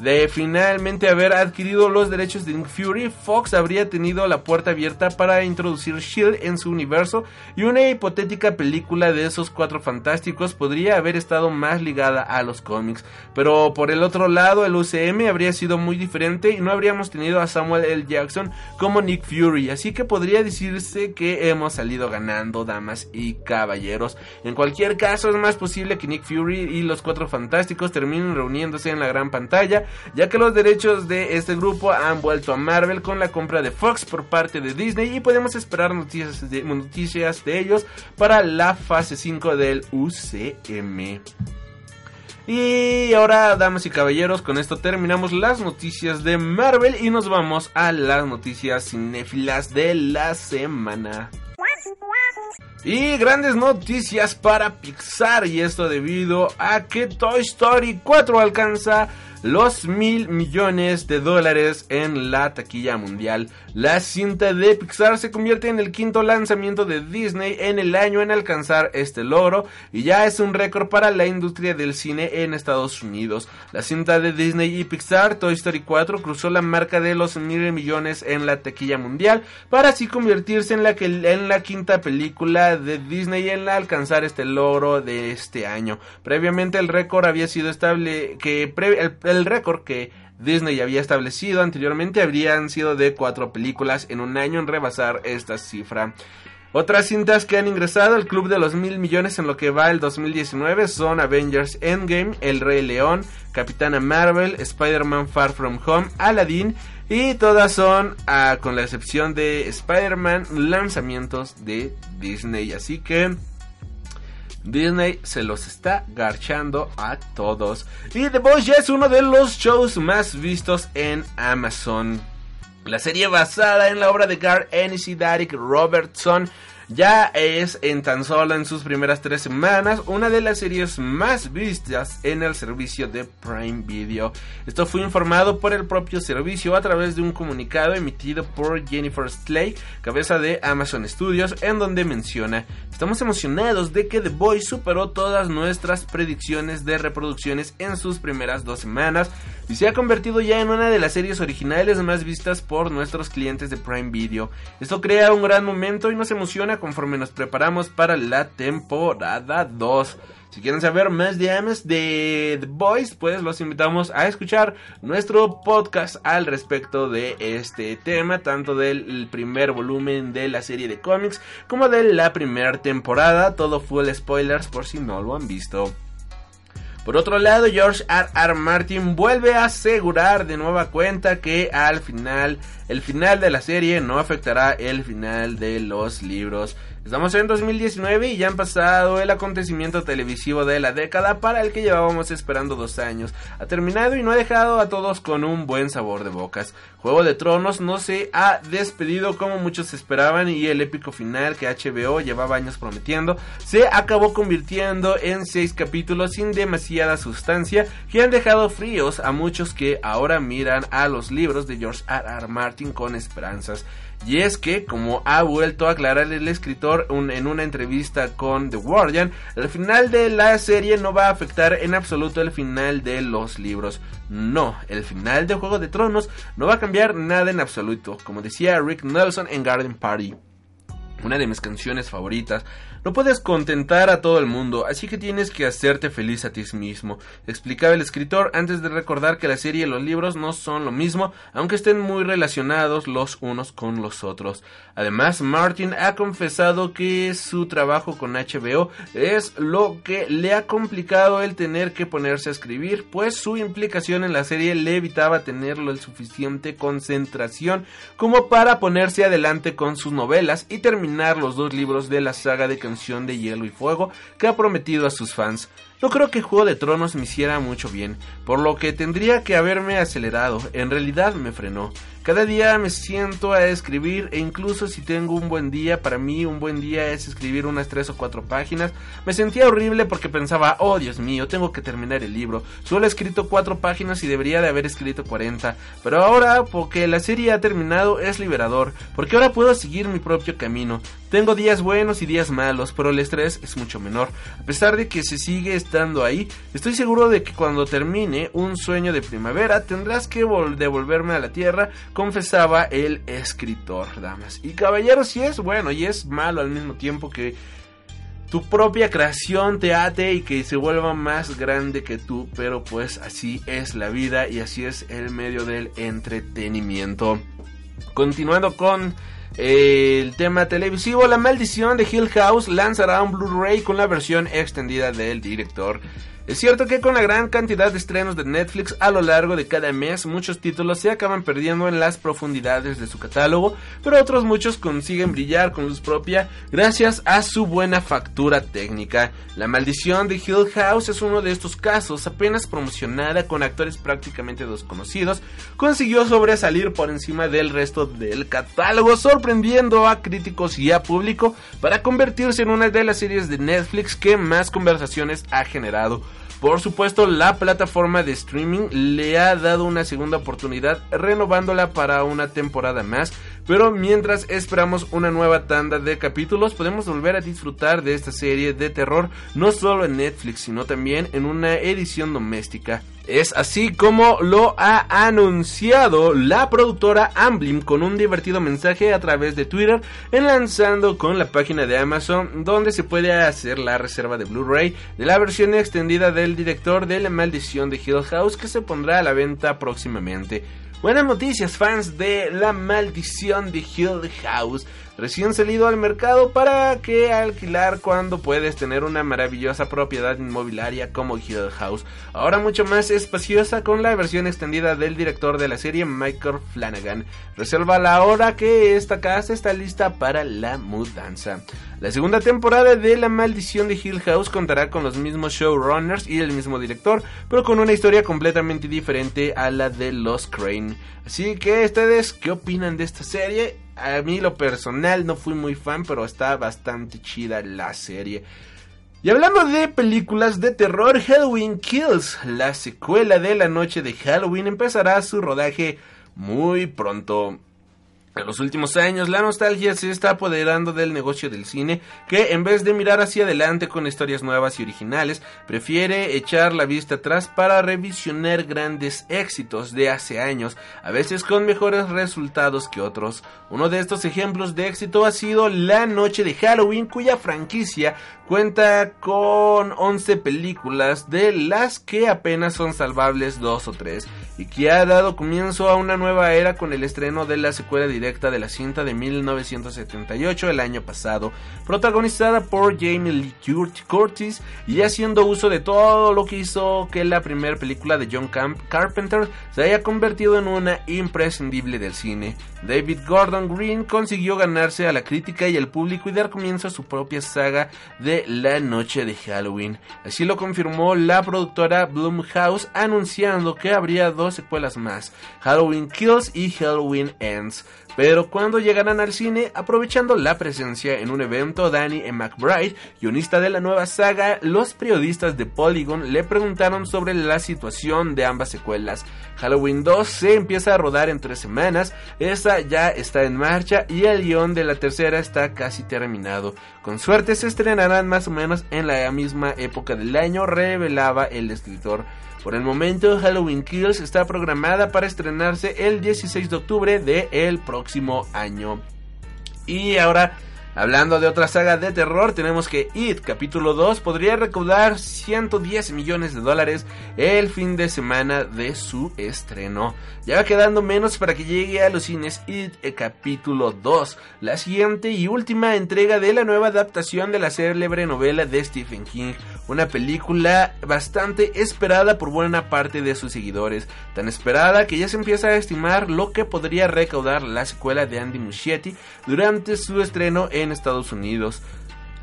S1: De finalmente haber adquirido los derechos de Nick Fury, Fox habría tenido la puerta abierta para introducir Shield en su universo y una hipotética película de esos cuatro fantásticos podría haber estado más ligada a los cómics. Pero por el otro lado, el UCM habría sido muy diferente y no habríamos tenido a Samuel L. Jackson como Nick Fury, así que podría decirse que hemos salido ganando, damas y caballeros. En cualquier caso, es más posible que Nick Fury y los cuatro fantásticos terminen reuniéndose en la gran pantalla ya que los derechos de este grupo han vuelto a Marvel con la compra de Fox por parte de Disney y podemos esperar noticias de, noticias de ellos para la fase 5 del UCM. Y ahora, damas y caballeros, con esto terminamos las noticias de Marvel y nos vamos a las noticias cinéfilas de la semana. Y grandes noticias para Pixar y esto debido a que Toy Story 4 alcanza los mil millones de dólares en la taquilla mundial. La cinta de Pixar se convierte en el quinto lanzamiento de Disney en el año en alcanzar este logro y ya es un récord para la industria del cine en Estados Unidos. La cinta de Disney y Pixar, Toy Story 4, cruzó la marca de los mil millones en la taquilla mundial para así convertirse en la, que, en la quinta película de Disney en alcanzar este logro de este año. Previamente el récord había sido estable que el el récord que Disney había establecido anteriormente habrían sido de cuatro películas en un año en rebasar esta cifra. Otras cintas que han ingresado al club de los mil millones en lo que va el 2019 son Avengers Endgame, El Rey León, Capitana Marvel, Spider-Man Far From Home, Aladdin y todas son, ah, con la excepción de Spider-Man, lanzamientos de Disney. Así que Disney se los está garchando a todos. Y The Boys ya es uno de los shows más vistos en Amazon. La serie basada en la obra de Gar Ennis y Derek Robertson ya es en tan solo en sus primeras tres semanas una de las series más vistas en el servicio de Prime Video. Esto fue informado por el propio servicio a través de un comunicado emitido por Jennifer Slay, cabeza de Amazon Studios, en donde menciona, estamos emocionados de que The Boys superó todas nuestras predicciones de reproducciones en sus primeras dos semanas y se ha convertido ya en una de las series originales más vistas por nuestros clientes de Prime Video. Esto crea un gran momento y nos emociona conforme nos preparamos para la temporada 2. Si quieren saber más de Ames de The Boys, pues los invitamos a escuchar nuestro podcast al respecto de este tema, tanto del primer volumen de la serie de cómics como de la primera temporada, todo full spoilers por si no lo han visto. Por otro lado, George R. R. Martin vuelve a asegurar de nueva cuenta que al final, el final de la serie no afectará el final de los libros. Estamos en 2019 y ya han pasado el acontecimiento televisivo de la década para el que llevábamos esperando dos años. Ha terminado y no ha dejado a todos con un buen sabor de bocas. Juego de Tronos no se ha despedido como muchos esperaban y el épico final que HBO llevaba años prometiendo se acabó convirtiendo en seis capítulos sin demasiada sustancia que han dejado fríos a muchos que ahora miran a los libros de George R. R. Martin con esperanzas. Y es que, como ha vuelto a aclarar el escritor en una entrevista con The Guardian, el final de la serie no va a afectar en absoluto el final de los libros. No, el final de Juego de Tronos no va a cambiar nada en absoluto, como decía Rick Nelson en Garden Party. Una de mis canciones favoritas no puedes contentar a todo el mundo, así que tienes que hacerte feliz a ti mismo, explicaba el escritor antes de recordar que la serie y los libros no son lo mismo, aunque estén muy relacionados los unos con los otros. Además, Martin ha confesado que su trabajo con HBO es lo que le ha complicado el tener que ponerse a escribir, pues su implicación en la serie le evitaba tenerlo el suficiente concentración como para ponerse adelante con sus novelas y terminar los dos libros de la saga de de Hielo y Fuego que ha prometido a sus fans. No creo que Juego de Tronos me hiciera mucho bien, por lo que tendría que haberme acelerado, en realidad me frenó. Cada día me siento a escribir e incluso si tengo un buen día, para mí un buen día es escribir unas tres o cuatro páginas. Me sentía horrible porque pensaba, oh Dios mío, tengo que terminar el libro. Solo he escrito cuatro páginas y debería de haber escrito 40. Pero ahora, porque la serie ha terminado, es liberador, porque ahora puedo seguir mi propio camino. Tengo días buenos y días malos, pero el estrés es mucho menor. A pesar de que se sigue estando ahí, estoy seguro de que cuando termine un sueño de primavera tendrás que devolverme a la tierra confesaba el escritor, damas y caballeros, si es bueno y es malo al mismo tiempo que tu propia creación te ate y que se vuelva más grande que tú, pero pues así es la vida y así es el medio del entretenimiento. Continuando con el tema televisivo, La Maldición de Hill House lanzará un Blu-ray con la versión extendida del director. Es cierto que con la gran cantidad de estrenos de Netflix a lo largo de cada mes, muchos títulos se acaban perdiendo en las profundidades de su catálogo, pero otros muchos consiguen brillar con luz propia gracias a su buena factura técnica. La maldición de Hill House es uno de estos casos, apenas promocionada con actores prácticamente desconocidos, consiguió sobresalir por encima del resto del catálogo, sorprendiendo a críticos y a público para convertirse en una de las series de Netflix que más conversaciones ha generado. Por supuesto, la plataforma de streaming le ha dado una segunda oportunidad renovándola para una temporada más, pero mientras esperamos una nueva tanda de capítulos, podemos volver a disfrutar de esta serie de terror no solo en Netflix, sino también en una edición doméstica. Es así como lo ha anunciado la productora Amblin con un divertido mensaje a través de Twitter, enlazando con la página de Amazon donde se puede hacer la reserva de Blu-ray de la versión extendida del director de La Maldición de Hill House que se pondrá a la venta próximamente. Buenas noticias fans de La Maldición de Hill House recién salido al mercado para que alquilar cuando puedes tener una maravillosa propiedad inmobiliaria como Hill House. Ahora mucho más espaciosa con la versión extendida del director de la serie Michael Flanagan. Reserva la hora que esta casa está lista para la mudanza. La segunda temporada de La Maldición de Hill House contará con los mismos showrunners y el mismo director, pero con una historia completamente diferente a la de Los Crane. Así que ustedes, ¿qué opinan de esta serie? A mí lo personal no fui muy fan, pero está bastante chida la serie. Y hablando de películas de terror, Halloween Kills, la secuela de la noche de Halloween, empezará su rodaje muy pronto. En los últimos años, la nostalgia se está apoderando del negocio del cine, que en vez de mirar hacia adelante con historias nuevas y originales, prefiere echar la vista atrás para revisionar grandes éxitos de hace años, a veces con mejores resultados que otros. Uno de estos ejemplos de éxito ha sido La Noche de Halloween, cuya franquicia cuenta con 11 películas, de las que apenas son salvables dos o tres, y que ha dado comienzo a una nueva era con el estreno de la secuela directa de la cinta de 1978 el año pasado, protagonizada por Jamie Lee Curtis y haciendo uso de todo lo que hizo que la primera película de John Carpenter se haya convertido en una imprescindible del cine. David Gordon Green consiguió ganarse a la crítica y al público y dar comienzo a su propia saga de la noche de Halloween. Así lo confirmó la productora Blumhouse anunciando que habría dos secuelas más, Halloween Kills y Halloween Ends. Pero cuando llegarán al cine, aprovechando la presencia en un evento, Danny E. McBride, guionista de la nueva saga, los periodistas de Polygon le preguntaron sobre la situación de ambas secuelas. Halloween 2 se empieza a rodar en tres semanas, esta ya está en marcha y el guion de la tercera está casi terminado. Con suerte se estrenarán más o menos en la misma época del año, revelaba el escritor. Por el momento, Halloween Kills está programada para estrenarse el 16 de octubre del próximo año. Y ahora Hablando de otra saga de terror, tenemos que It capítulo 2 podría recaudar 110 millones de dólares el fin de semana de su estreno. Ya va quedando menos para que llegue a los cines It eh, capítulo 2, la siguiente y última entrega de la nueva adaptación de la célebre novela de Stephen King, una película bastante esperada por buena parte de sus seguidores, tan esperada que ya se empieza a estimar lo que podría recaudar la secuela de Andy Muschietti durante su estreno en en Estados Unidos.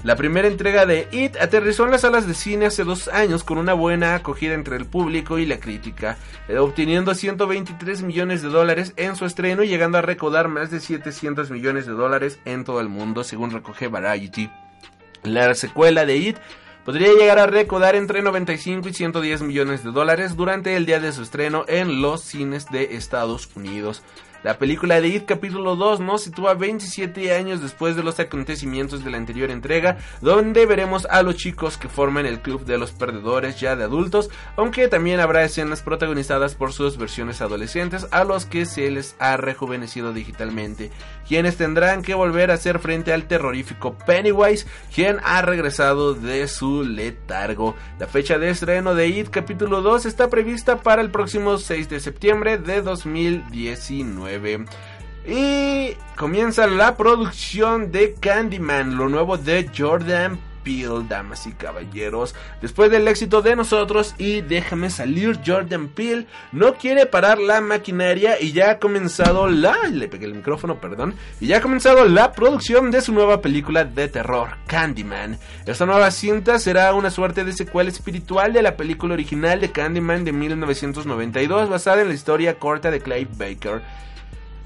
S1: La primera entrega de It aterrizó en las salas de cine hace dos años con una buena acogida entre el público y la crítica, eh, obteniendo 123 millones de dólares en su estreno y llegando a recaudar más de 700 millones de dólares en todo el mundo, según recoge Variety. La secuela de It podría llegar a recaudar entre 95 y 110 millones de dólares durante el día de su estreno en los cines de Estados Unidos. La película de It capítulo 2 nos sitúa 27 años después de los acontecimientos de la anterior entrega, donde veremos a los chicos que forman el club de los perdedores ya de adultos, aunque también habrá escenas protagonizadas por sus versiones adolescentes a los que se les ha rejuvenecido digitalmente, quienes tendrán que volver a hacer frente al terrorífico Pennywise, quien ha regresado de su letargo. La fecha de estreno de It capítulo 2 está prevista para el próximo 6 de septiembre de 2019. Y comienza la producción de Candyman, lo nuevo de Jordan Peele, damas y caballeros. Después del éxito de nosotros y déjame salir, Jordan Peele no quiere parar la maquinaria y ya ha comenzado la. Le pegué el micrófono, perdón. Y ya ha comenzado la producción de su nueva película de terror, Candyman. Esta nueva cinta será una suerte de secuela espiritual de la película original de Candyman de 1992, basada en la historia corta de Clive Baker.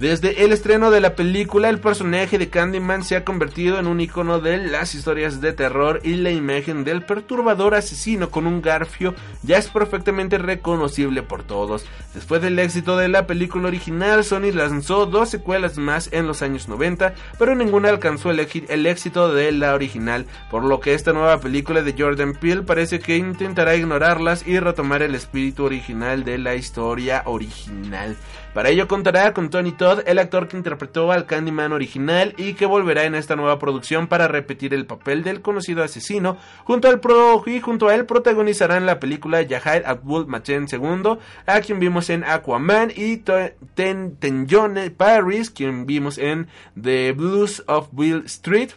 S1: Desde el estreno de la película, el personaje de Candyman se ha convertido en un icono de las historias de terror y la imagen del perturbador asesino con un garfio ya es perfectamente reconocible por todos. Después del éxito de la película original, Sony lanzó dos secuelas más en los años 90, pero ninguna alcanzó el, el éxito de la original, por lo que esta nueva película de Jordan Peele parece que intentará ignorarlas y retomar el espíritu original de la historia original. Para ello contará con Tony Todd, el actor que interpretó al Candyman original y que volverá en esta nueva producción para repetir el papel del conocido asesino. Junto al pro y junto a él protagonizarán la película Yahid Abdul Machen II, a quien vimos en Aquaman, y Ten Tenjone Paris, quien vimos en The Blues of Will Street.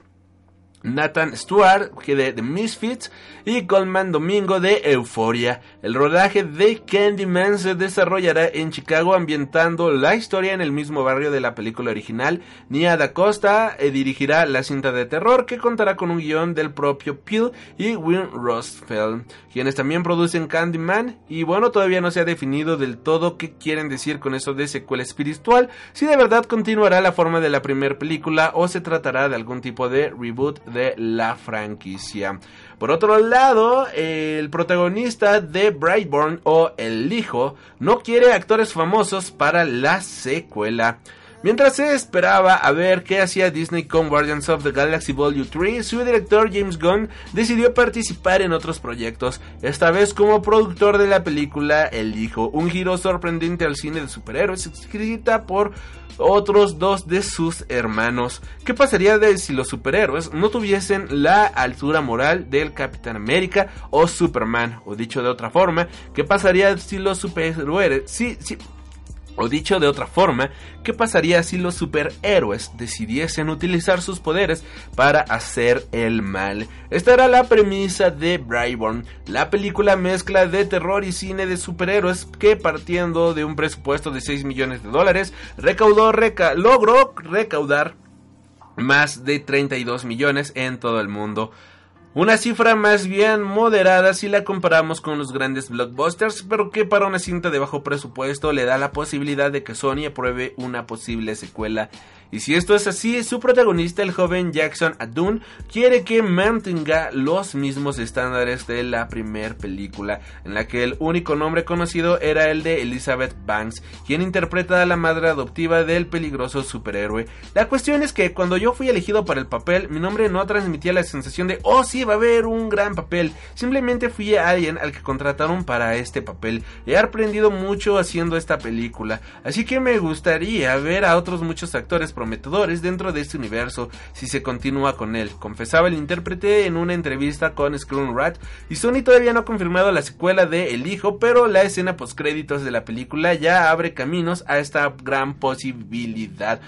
S1: Nathan Stewart de The Misfits y Goldman Domingo de Euphoria. El rodaje de Candyman se desarrollará en Chicago ambientando la historia en el mismo barrio de la película original. Nia Da Costa dirigirá la cinta de terror que contará con un guion del propio Peel y Will Rostfeld, quienes también producen Candyman y bueno, todavía no se ha definido del todo qué quieren decir con eso de secuela espiritual, si de verdad continuará la forma de la primera película o se tratará de algún tipo de reboot la franquicia. Por otro lado, el protagonista de Brightburn o El Hijo no quiere actores famosos para la secuela. Mientras se esperaba a ver qué hacía Disney con Guardians of the Galaxy Volume 3, su director James Gunn decidió participar en otros proyectos, esta vez como productor de la película El Hijo, un giro sorprendente al cine de superhéroes escrita por otros dos de sus hermanos. ¿Qué pasaría de si los superhéroes no tuviesen la altura moral del Capitán América o Superman? O dicho de otra forma, ¿qué pasaría si los superhéroes... Si, o dicho de otra forma, ¿qué pasaría si los superhéroes decidiesen utilizar sus poderes para hacer el mal? Esta era la premisa de Brightburn, la película mezcla de terror y cine de superhéroes que partiendo de un presupuesto de 6 millones de dólares, recaudó, logró recaudar más de 32 millones en todo el mundo. Una cifra más bien moderada si la comparamos con los grandes blockbusters, pero que para una cinta de bajo presupuesto le da la posibilidad de que Sony apruebe una posible secuela y si esto es así, su protagonista, el joven Jackson Adun, quiere que mantenga los mismos estándares de la primera película, en la que el único nombre conocido era el de Elizabeth Banks, quien interpreta a la madre adoptiva del peligroso superhéroe. La cuestión es que cuando yo fui elegido para el papel, mi nombre no transmitía la sensación de, oh sí, va a haber un gran papel. Simplemente fui a alguien al que contrataron para este papel. He aprendido mucho haciendo esta película, así que me gustaría ver a otros muchos actores prometedores dentro de este universo si se continúa con él, confesaba el intérprete en una entrevista con Screen Rat y Sony todavía no ha confirmado la secuela de El Hijo, pero la escena post créditos de la película ya abre caminos a esta gran posibilidad.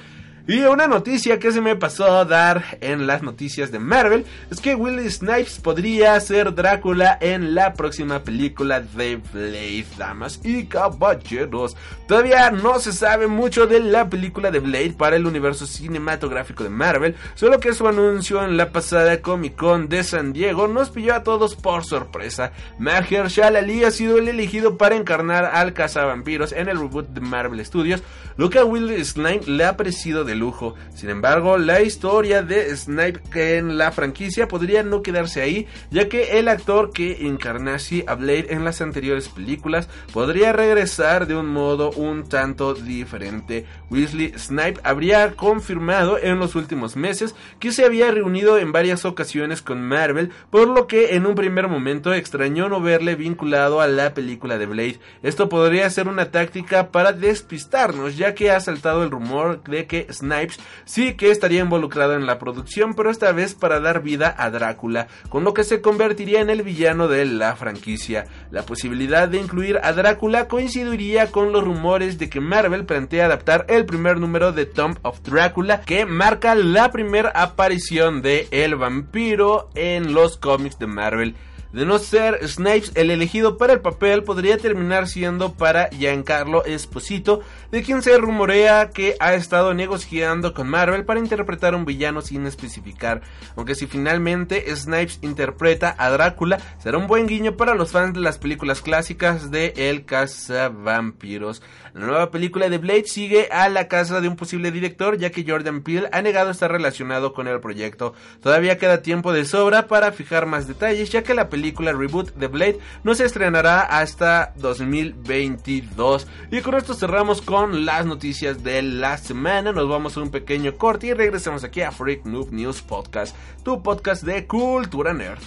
S1: Y una noticia que se me pasó a dar en las noticias de Marvel es que Willie Snipes podría ser Drácula en la próxima película de Blade, damas y caballeros. Todavía no se sabe mucho de la película de Blade para el universo cinematográfico de Marvel, solo que su anuncio en la pasada Comic Con de San Diego nos pilló a todos por sorpresa. Mahershala Ali ha sido el elegido para encarnar al cazavampiros en el reboot de Marvel Studios, lo que a Will Snipes le ha parecido de lujo. Sin embargo, la historia de Snipe en la franquicia podría no quedarse ahí, ya que el actor que encarnase a Blade en las anteriores películas podría regresar de un modo un tanto diferente. Weasley Snipe habría confirmado en los últimos meses que se había reunido en varias ocasiones con Marvel, por lo que en un primer momento extrañó no verle vinculado a la película de Blade. Esto podría ser una táctica para despistarnos, ya que ha saltado el rumor de que Snipes sí que estaría involucrado en la producción, pero esta vez para dar vida a Drácula, con lo que se convertiría en el villano de la franquicia. La posibilidad de incluir a Drácula coincidiría con los rumores de que Marvel plantea adaptar el primer número de Tomb of Drácula, que marca la primera aparición de el vampiro en los cómics de Marvel. De no ser Snipes el elegido para el papel, podría terminar siendo para Giancarlo Esposito, de quien se rumorea que ha estado negociando con Marvel para interpretar un villano sin especificar. Aunque si finalmente Snipes interpreta a Drácula, será un buen guiño para los fans de las películas clásicas de El Cazavampiros. La nueva película de Blade sigue a la casa de un posible director, ya que Jordan Peele ha negado estar relacionado con el proyecto. Todavía queda tiempo de sobra para fijar más detalles, ya que la película reboot de Blade no se estrenará hasta 2022. Y con esto cerramos con las noticias de la semana. Nos vamos a un pequeño corte y regresamos aquí a Freak Noob News Podcast, tu podcast de cultura nerd.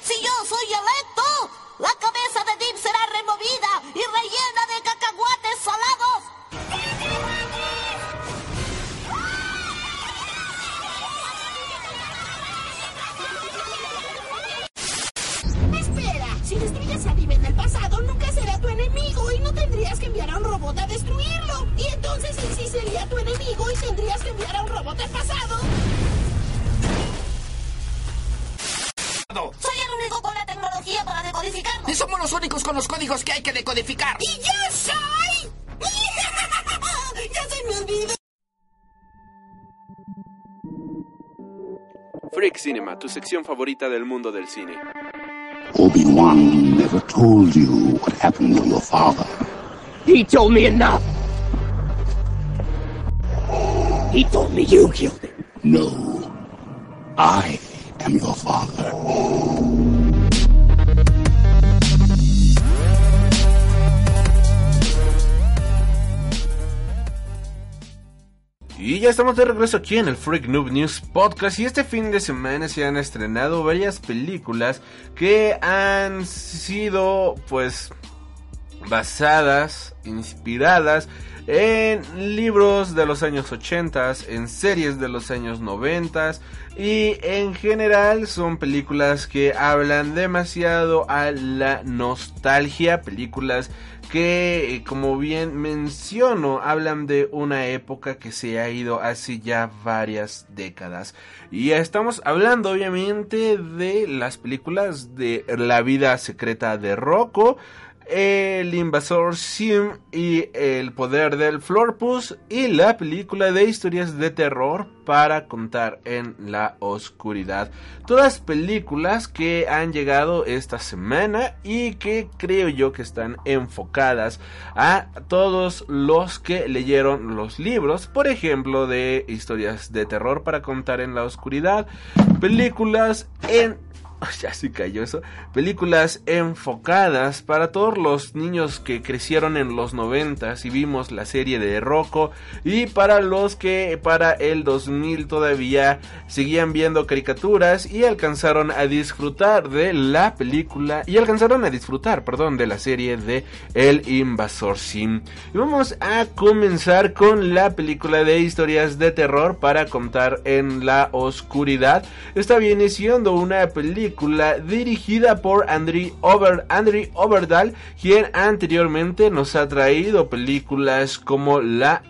S2: Si yo soy electo, la cabeza removida y rellena de cacahuates salados.
S3: Espera, si destruyes a Vive en el pasado, nunca será tu enemigo y no tendrías que enviar a un robot a destruirlo. Y entonces él sí sería tu enemigo y tendrías que enviar a un robot al pasado.
S2: Soy el único con la tecnología para decodificarlo.
S4: Y somos los únicos con los códigos que hay que decodificar.
S3: ¡Y yo soy! ¡Ya se me olvidó!
S5: Freak Cinema, tu sección favorita del mundo del cine.
S6: Obi-Wan never told you what happened to your father.
S4: He told me enough.
S6: He told me you killed him. No. I am your father.
S1: Y ya estamos de regreso aquí en el Freak Noob News Podcast. Y este fin de semana se han estrenado varias películas que han sido pues basadas, inspiradas en libros de los años 80, en series de los años 90 y en general son películas que hablan demasiado a la nostalgia, películas que eh, como bien menciono hablan de una época que se ha ido hace ya varias décadas. Y estamos hablando obviamente de las películas de la vida secreta de Rocco El invasor Sim y El poder del Florpus y la película de historias de terror para contar en la oscuridad. Todas películas que han llegado esta semana y que creo yo que están enfocadas a todos los que leyeron los libros, por ejemplo, de historias de terror para contar en la oscuridad, películas en ya sí cayó eso. Películas enfocadas para todos los niños que crecieron en los 90 y vimos la serie de Rocco. Y para los que para el 2000 todavía seguían viendo caricaturas y alcanzaron a disfrutar de la película. Y alcanzaron a disfrutar, perdón, de la serie de El Invasor Sim. Y vamos a comenzar con la película de historias de terror para contar en la oscuridad. Esta viene siendo una película dirigida por Andrew Over, Overdahl, quien anteriormente nos ha traído películas como La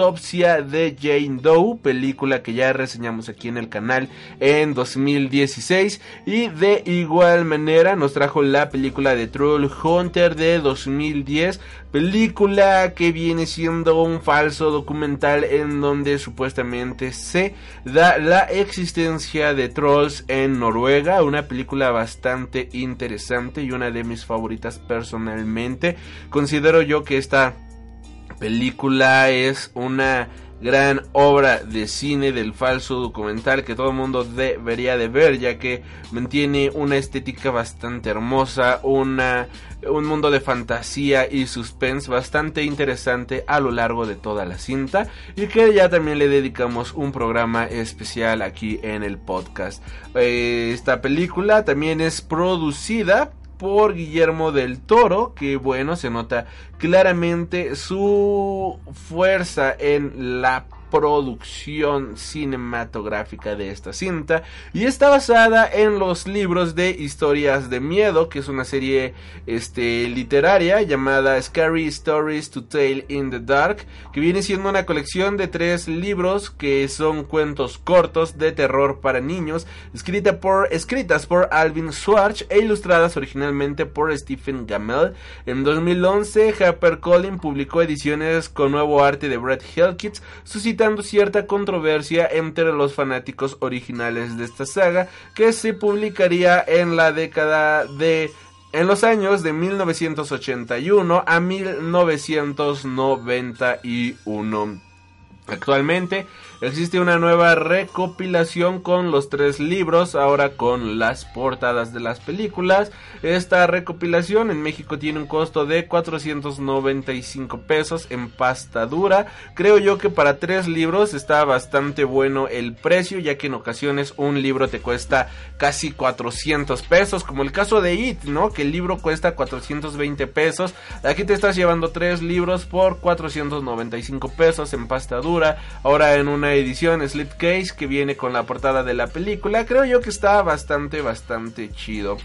S1: De Jane Doe, película que ya reseñamos aquí en el canal en 2016, y de igual manera nos trajo la película de Troll Hunter de 2010, película que viene siendo un falso documental en donde supuestamente se da la existencia de trolls en Noruega, una película bastante interesante y una de mis favoritas personalmente. Considero yo que esta película es una gran obra de cine del falso documental que todo el mundo debería de ver ya que mantiene una estética bastante hermosa, una, un mundo de fantasía y suspense bastante interesante a lo largo de toda la cinta y que ya también le dedicamos un programa especial aquí en el podcast. Eh, esta película también es producida por Guillermo del Toro, que bueno, se nota claramente su fuerza en la producción cinematográfica de esta cinta y está basada en los libros de historias de miedo que es una serie este literaria llamada Scary Stories to Tell in the Dark que viene siendo una colección de tres libros que son cuentos cortos de terror para niños escrita por, escritas por Alvin Schwartz e ilustradas originalmente por Stephen Gamel. En 2011 HarperCollins publicó ediciones con nuevo arte de Brett Helkitz suscitando cierta controversia entre los fanáticos originales de esta saga que se publicaría en la década de en los años de 1981 a 1991. Actualmente Existe una nueva recopilación con los tres libros, ahora con las portadas de las películas. Esta recopilación en México tiene un costo de 495 pesos en pasta dura. Creo yo que para tres libros está bastante bueno el precio, ya que en ocasiones un libro te cuesta casi 400 pesos, como el caso de It, ¿no? Que el libro cuesta 420 pesos. Aquí te estás llevando tres libros por 495 pesos en pasta dura. Ahora en una edición Slipcase que viene con la portada de la película. Creo yo que está bastante, bastante chido.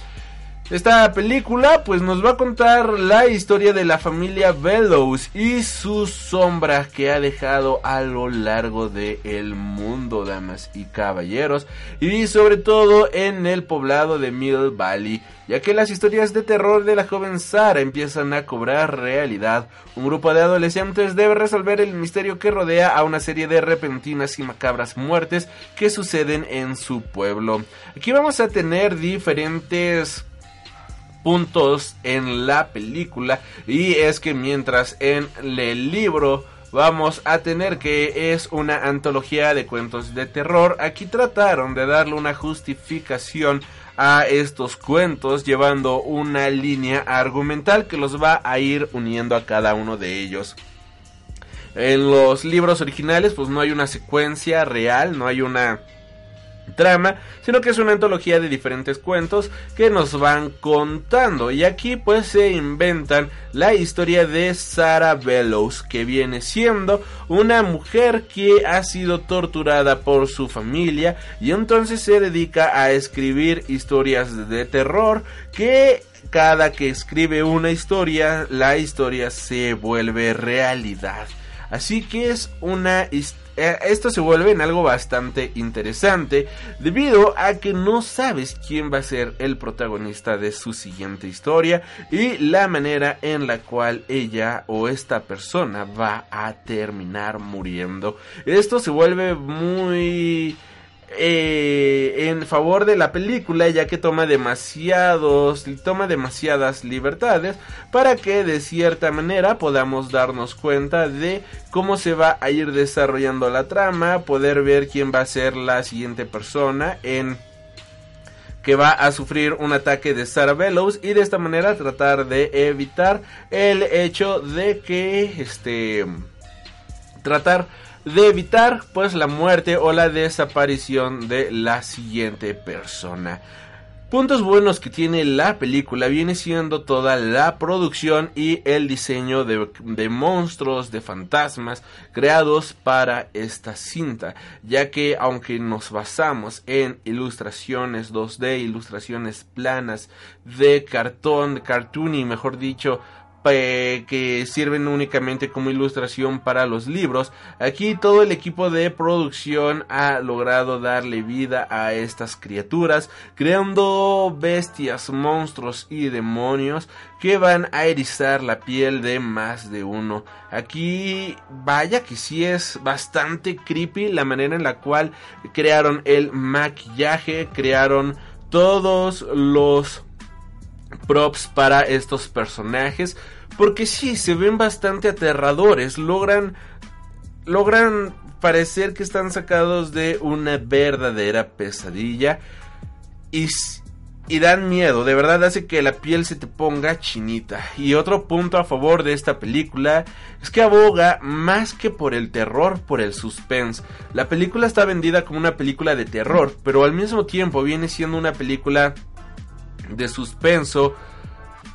S1: Esta película pues nos va a contar la historia de la familia Bellows y sus sombras que ha dejado a lo largo del el mundo, damas y caballeros, y sobre todo en el poblado de Mill Valley, ya que las historias de terror de la joven Sara empiezan a cobrar realidad. Un grupo de adolescentes debe resolver el misterio que rodea a una serie de repentinas y macabras muertes que suceden en su pueblo. Aquí vamos a tener diferentes puntos en la película y es que mientras en el libro vamos a tener que es una antología de cuentos de terror, aquí trataron de darle una justificación a estos cuentos llevando una línea argumental que los va a ir uniendo a cada uno de ellos. En los libros originales pues no hay una secuencia real, no hay una trama, sino que es una antología de diferentes cuentos que nos van contando. Y aquí pues se inventan la historia de Sarah Bellows, que viene siendo una mujer que ha sido torturada por su familia y entonces se dedica a escribir historias de terror que cada que escribe una historia, la historia se vuelve realidad. Así que es una eh, esto se vuelve en algo bastante interesante debido a que no sabes quién va a ser el protagonista de su siguiente historia y la manera en la cual ella o esta persona va a terminar muriendo. Esto se vuelve muy eh, en favor de la película ya que toma demasiados toma demasiadas libertades para que de cierta manera podamos darnos cuenta de cómo se va a ir desarrollando la trama poder ver quién va a ser la siguiente persona en que va a sufrir un ataque de Sarah Bellows y de esta manera tratar de evitar el hecho de que este tratar de evitar pues la muerte o la desaparición de la siguiente persona. Puntos buenos que tiene la película viene siendo toda la producción y el diseño de, de, monstruos, de fantasmas creados para esta cinta, ya que aunque nos basamos en ilustraciones 2D, ilustraciones planas de cartón, de cartoon y mejor dicho, que sirven únicamente como ilustración para los libros. Aquí todo el equipo de producción ha logrado darle vida a estas criaturas, creando bestias, monstruos y demonios que van a erizar la piel de más de uno. Aquí vaya que sí es bastante creepy la manera en la cual crearon el maquillaje, crearon todos los props para estos personajes porque sí, se ven bastante aterradores. Logran. Logran parecer que están sacados de una verdadera pesadilla. Y, y dan miedo. De verdad hace que la piel se te ponga chinita. Y otro punto a favor de esta película es que aboga más que por el terror, por el suspense. La película está vendida como una película de terror, pero al mismo tiempo viene siendo una película de suspenso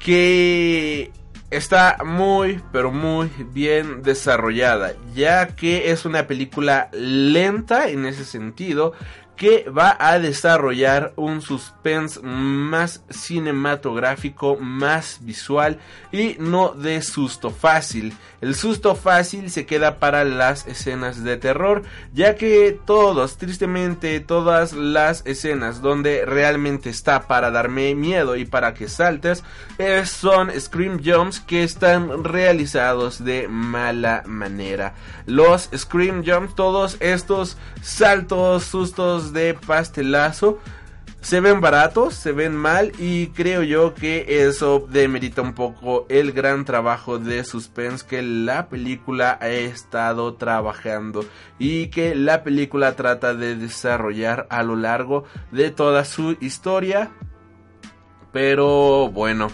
S1: que está muy, pero muy bien desarrollada, ya que es una película lenta en ese sentido que va a desarrollar un suspense más cinematográfico, más visual y no de susto fácil. El susto fácil se queda para las escenas de terror, ya que todos, tristemente, todas las escenas donde realmente está para darme miedo y para que saltes, eh, son scream jumps que están realizados de mala manera. Los scream jumps, todos estos saltos, sustos de pastelazo se ven baratos, se ven mal y creo yo que eso demerita un poco el gran trabajo de suspense que la película ha estado trabajando y que la película trata de desarrollar a lo largo de toda su historia. Pero bueno,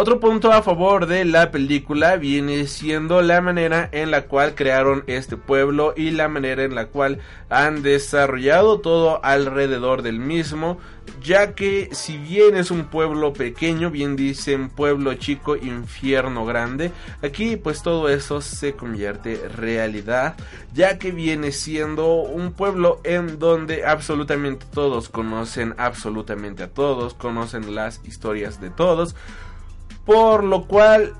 S1: otro punto a favor de la película viene siendo la manera en la cual crearon este pueblo y la manera en la cual han desarrollado todo alrededor del mismo, ya que si bien es un pueblo pequeño, bien dicen pueblo chico, infierno grande, aquí pues todo eso se convierte realidad, ya que viene siendo un pueblo en donde absolutamente todos conocen absolutamente a todos, conocen las historias de todos, por lo cual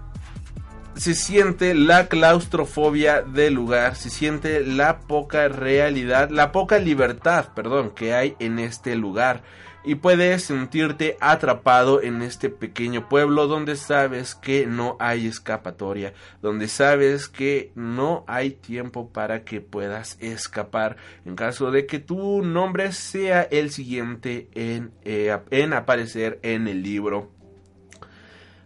S1: se siente la claustrofobia del lugar, se siente la poca realidad, la poca libertad, perdón, que hay en este lugar. Y puedes sentirte atrapado en este pequeño pueblo donde sabes que no hay escapatoria, donde sabes que no hay tiempo para que puedas escapar en caso de que tu nombre sea el siguiente en, eh, en aparecer en el libro.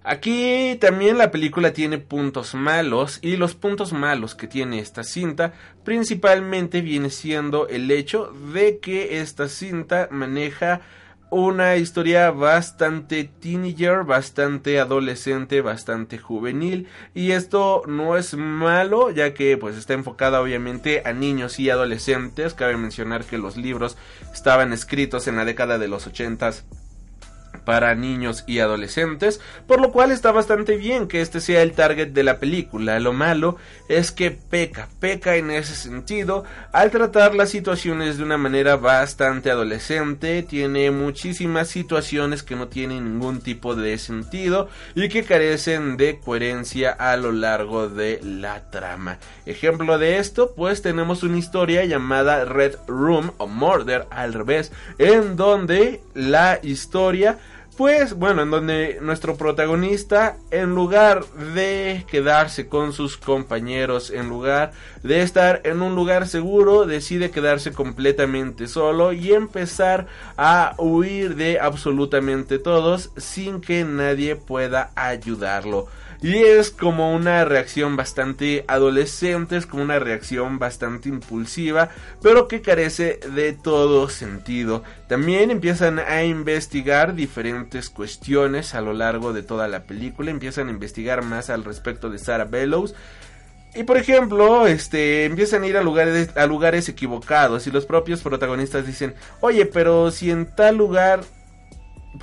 S1: Aquí también la película tiene puntos malos y los puntos malos que tiene esta cinta principalmente viene siendo el hecho de que esta cinta maneja una historia bastante teenager, bastante adolescente, bastante juvenil y esto no es malo ya que pues está enfocada obviamente a niños y adolescentes. Cabe mencionar que los libros estaban escritos en la década de los ochentas para niños y adolescentes, por lo cual está bastante bien que este sea el target de la película. Lo malo es que peca, peca en ese sentido al tratar las situaciones de una manera bastante adolescente, tiene muchísimas situaciones que no tienen ningún tipo de sentido y que carecen de coherencia a lo largo de la trama. Ejemplo de esto, pues tenemos una historia llamada Red Room o Murder al revés, en donde la historia pues bueno, en donde nuestro protagonista, en lugar de quedarse con sus compañeros, en lugar de estar en un lugar seguro, decide quedarse completamente solo y empezar a huir de absolutamente todos sin que nadie pueda ayudarlo. Y es como una reacción bastante adolescente, es como una reacción bastante impulsiva, pero que carece de todo sentido. También empiezan a investigar diferentes cuestiones a lo largo de toda la película, empiezan a investigar más al respecto de Sarah Bellows. Y por ejemplo, este, empiezan a ir a lugares, a lugares equivocados y los propios protagonistas dicen, oye, pero si en tal lugar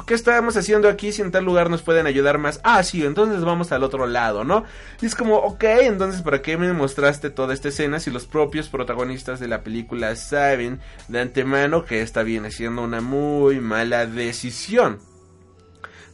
S1: ¿qué estábamos haciendo aquí si en tal lugar nos pueden ayudar más? Ah, sí, entonces vamos al otro lado, ¿no? Y es como, ok, entonces ¿para qué me mostraste toda esta escena si los propios protagonistas de la película saben de antemano que esta viene siendo una muy mala decisión?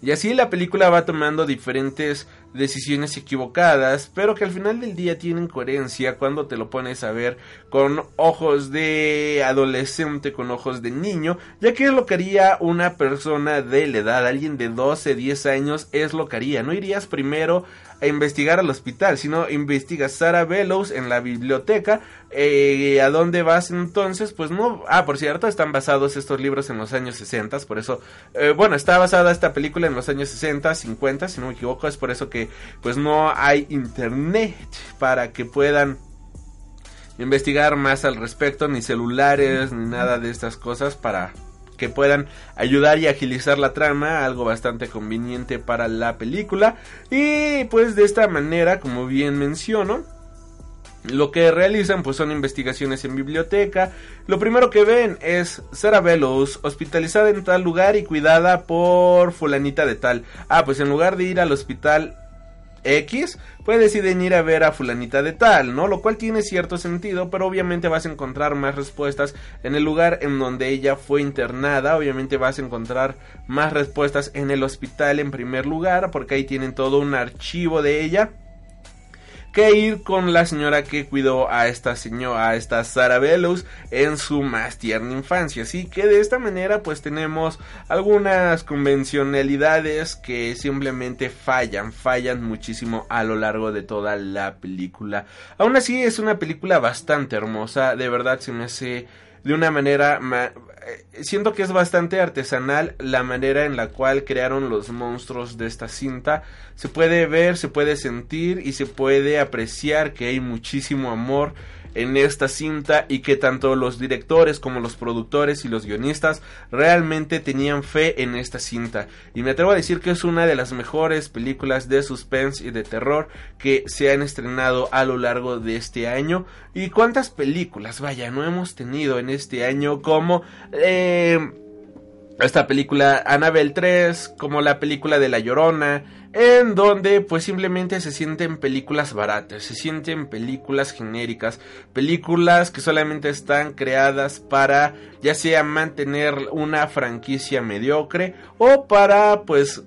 S1: Y así la película va tomando diferentes decisiones equivocadas, pero que al final del día tienen coherencia cuando te lo pones a ver con ojos de adolescente, con ojos de niño, ya que es lo que haría una persona de la edad, alguien de 12, 10 años, es lo que haría. No irías primero a investigar al hospital, sino investigas Sarah Bellows en la biblioteca. Eh, ¿A dónde vas entonces? Pues no. Ah, por cierto, están basados estos libros en los años 60, por eso. Eh, bueno, está basada esta película en los años 60, 50, si no me equivoco, es por eso que pues no hay internet para que puedan investigar más al respecto, ni celulares, ni nada de estas cosas para que puedan ayudar y agilizar la trama, algo bastante conveniente para la película. Y pues de esta manera, como bien menciono, lo que realizan pues son investigaciones en biblioteca. Lo primero que ven es Sarah Bellows hospitalizada en tal lugar y cuidada por fulanita de tal. Ah, pues en lugar de ir al hospital X, pues deciden ir a ver a fulanita de tal, ¿no? Lo cual tiene cierto sentido, pero obviamente vas a encontrar más respuestas en el lugar en donde ella fue internada, obviamente vas a encontrar más respuestas en el hospital en primer lugar, porque ahí tienen todo un archivo de ella que ir con la señora que cuidó a esta señora, a esta Sarah Bellows en su más tierna infancia. Así que de esta manera pues tenemos algunas convencionalidades que simplemente fallan, fallan muchísimo a lo largo de toda la película. Aún así es una película bastante hermosa, de verdad se me hace de una manera siento que es bastante artesanal la manera en la cual crearon los monstruos de esta cinta. Se puede ver, se puede sentir y se puede apreciar que hay muchísimo amor en esta cinta y que tanto los directores como los productores y los guionistas realmente tenían fe en esta cinta. Y me atrevo a decir que es una de las mejores películas de suspense y de terror que se han estrenado a lo largo de este año. ¿Y cuántas películas, vaya, no hemos tenido en este año como... Eh, esta película Annabelle 3, como la película de La Llorona, en donde pues simplemente se sienten películas baratas, se sienten películas genéricas, películas que solamente están creadas para ya sea mantener una franquicia mediocre o para pues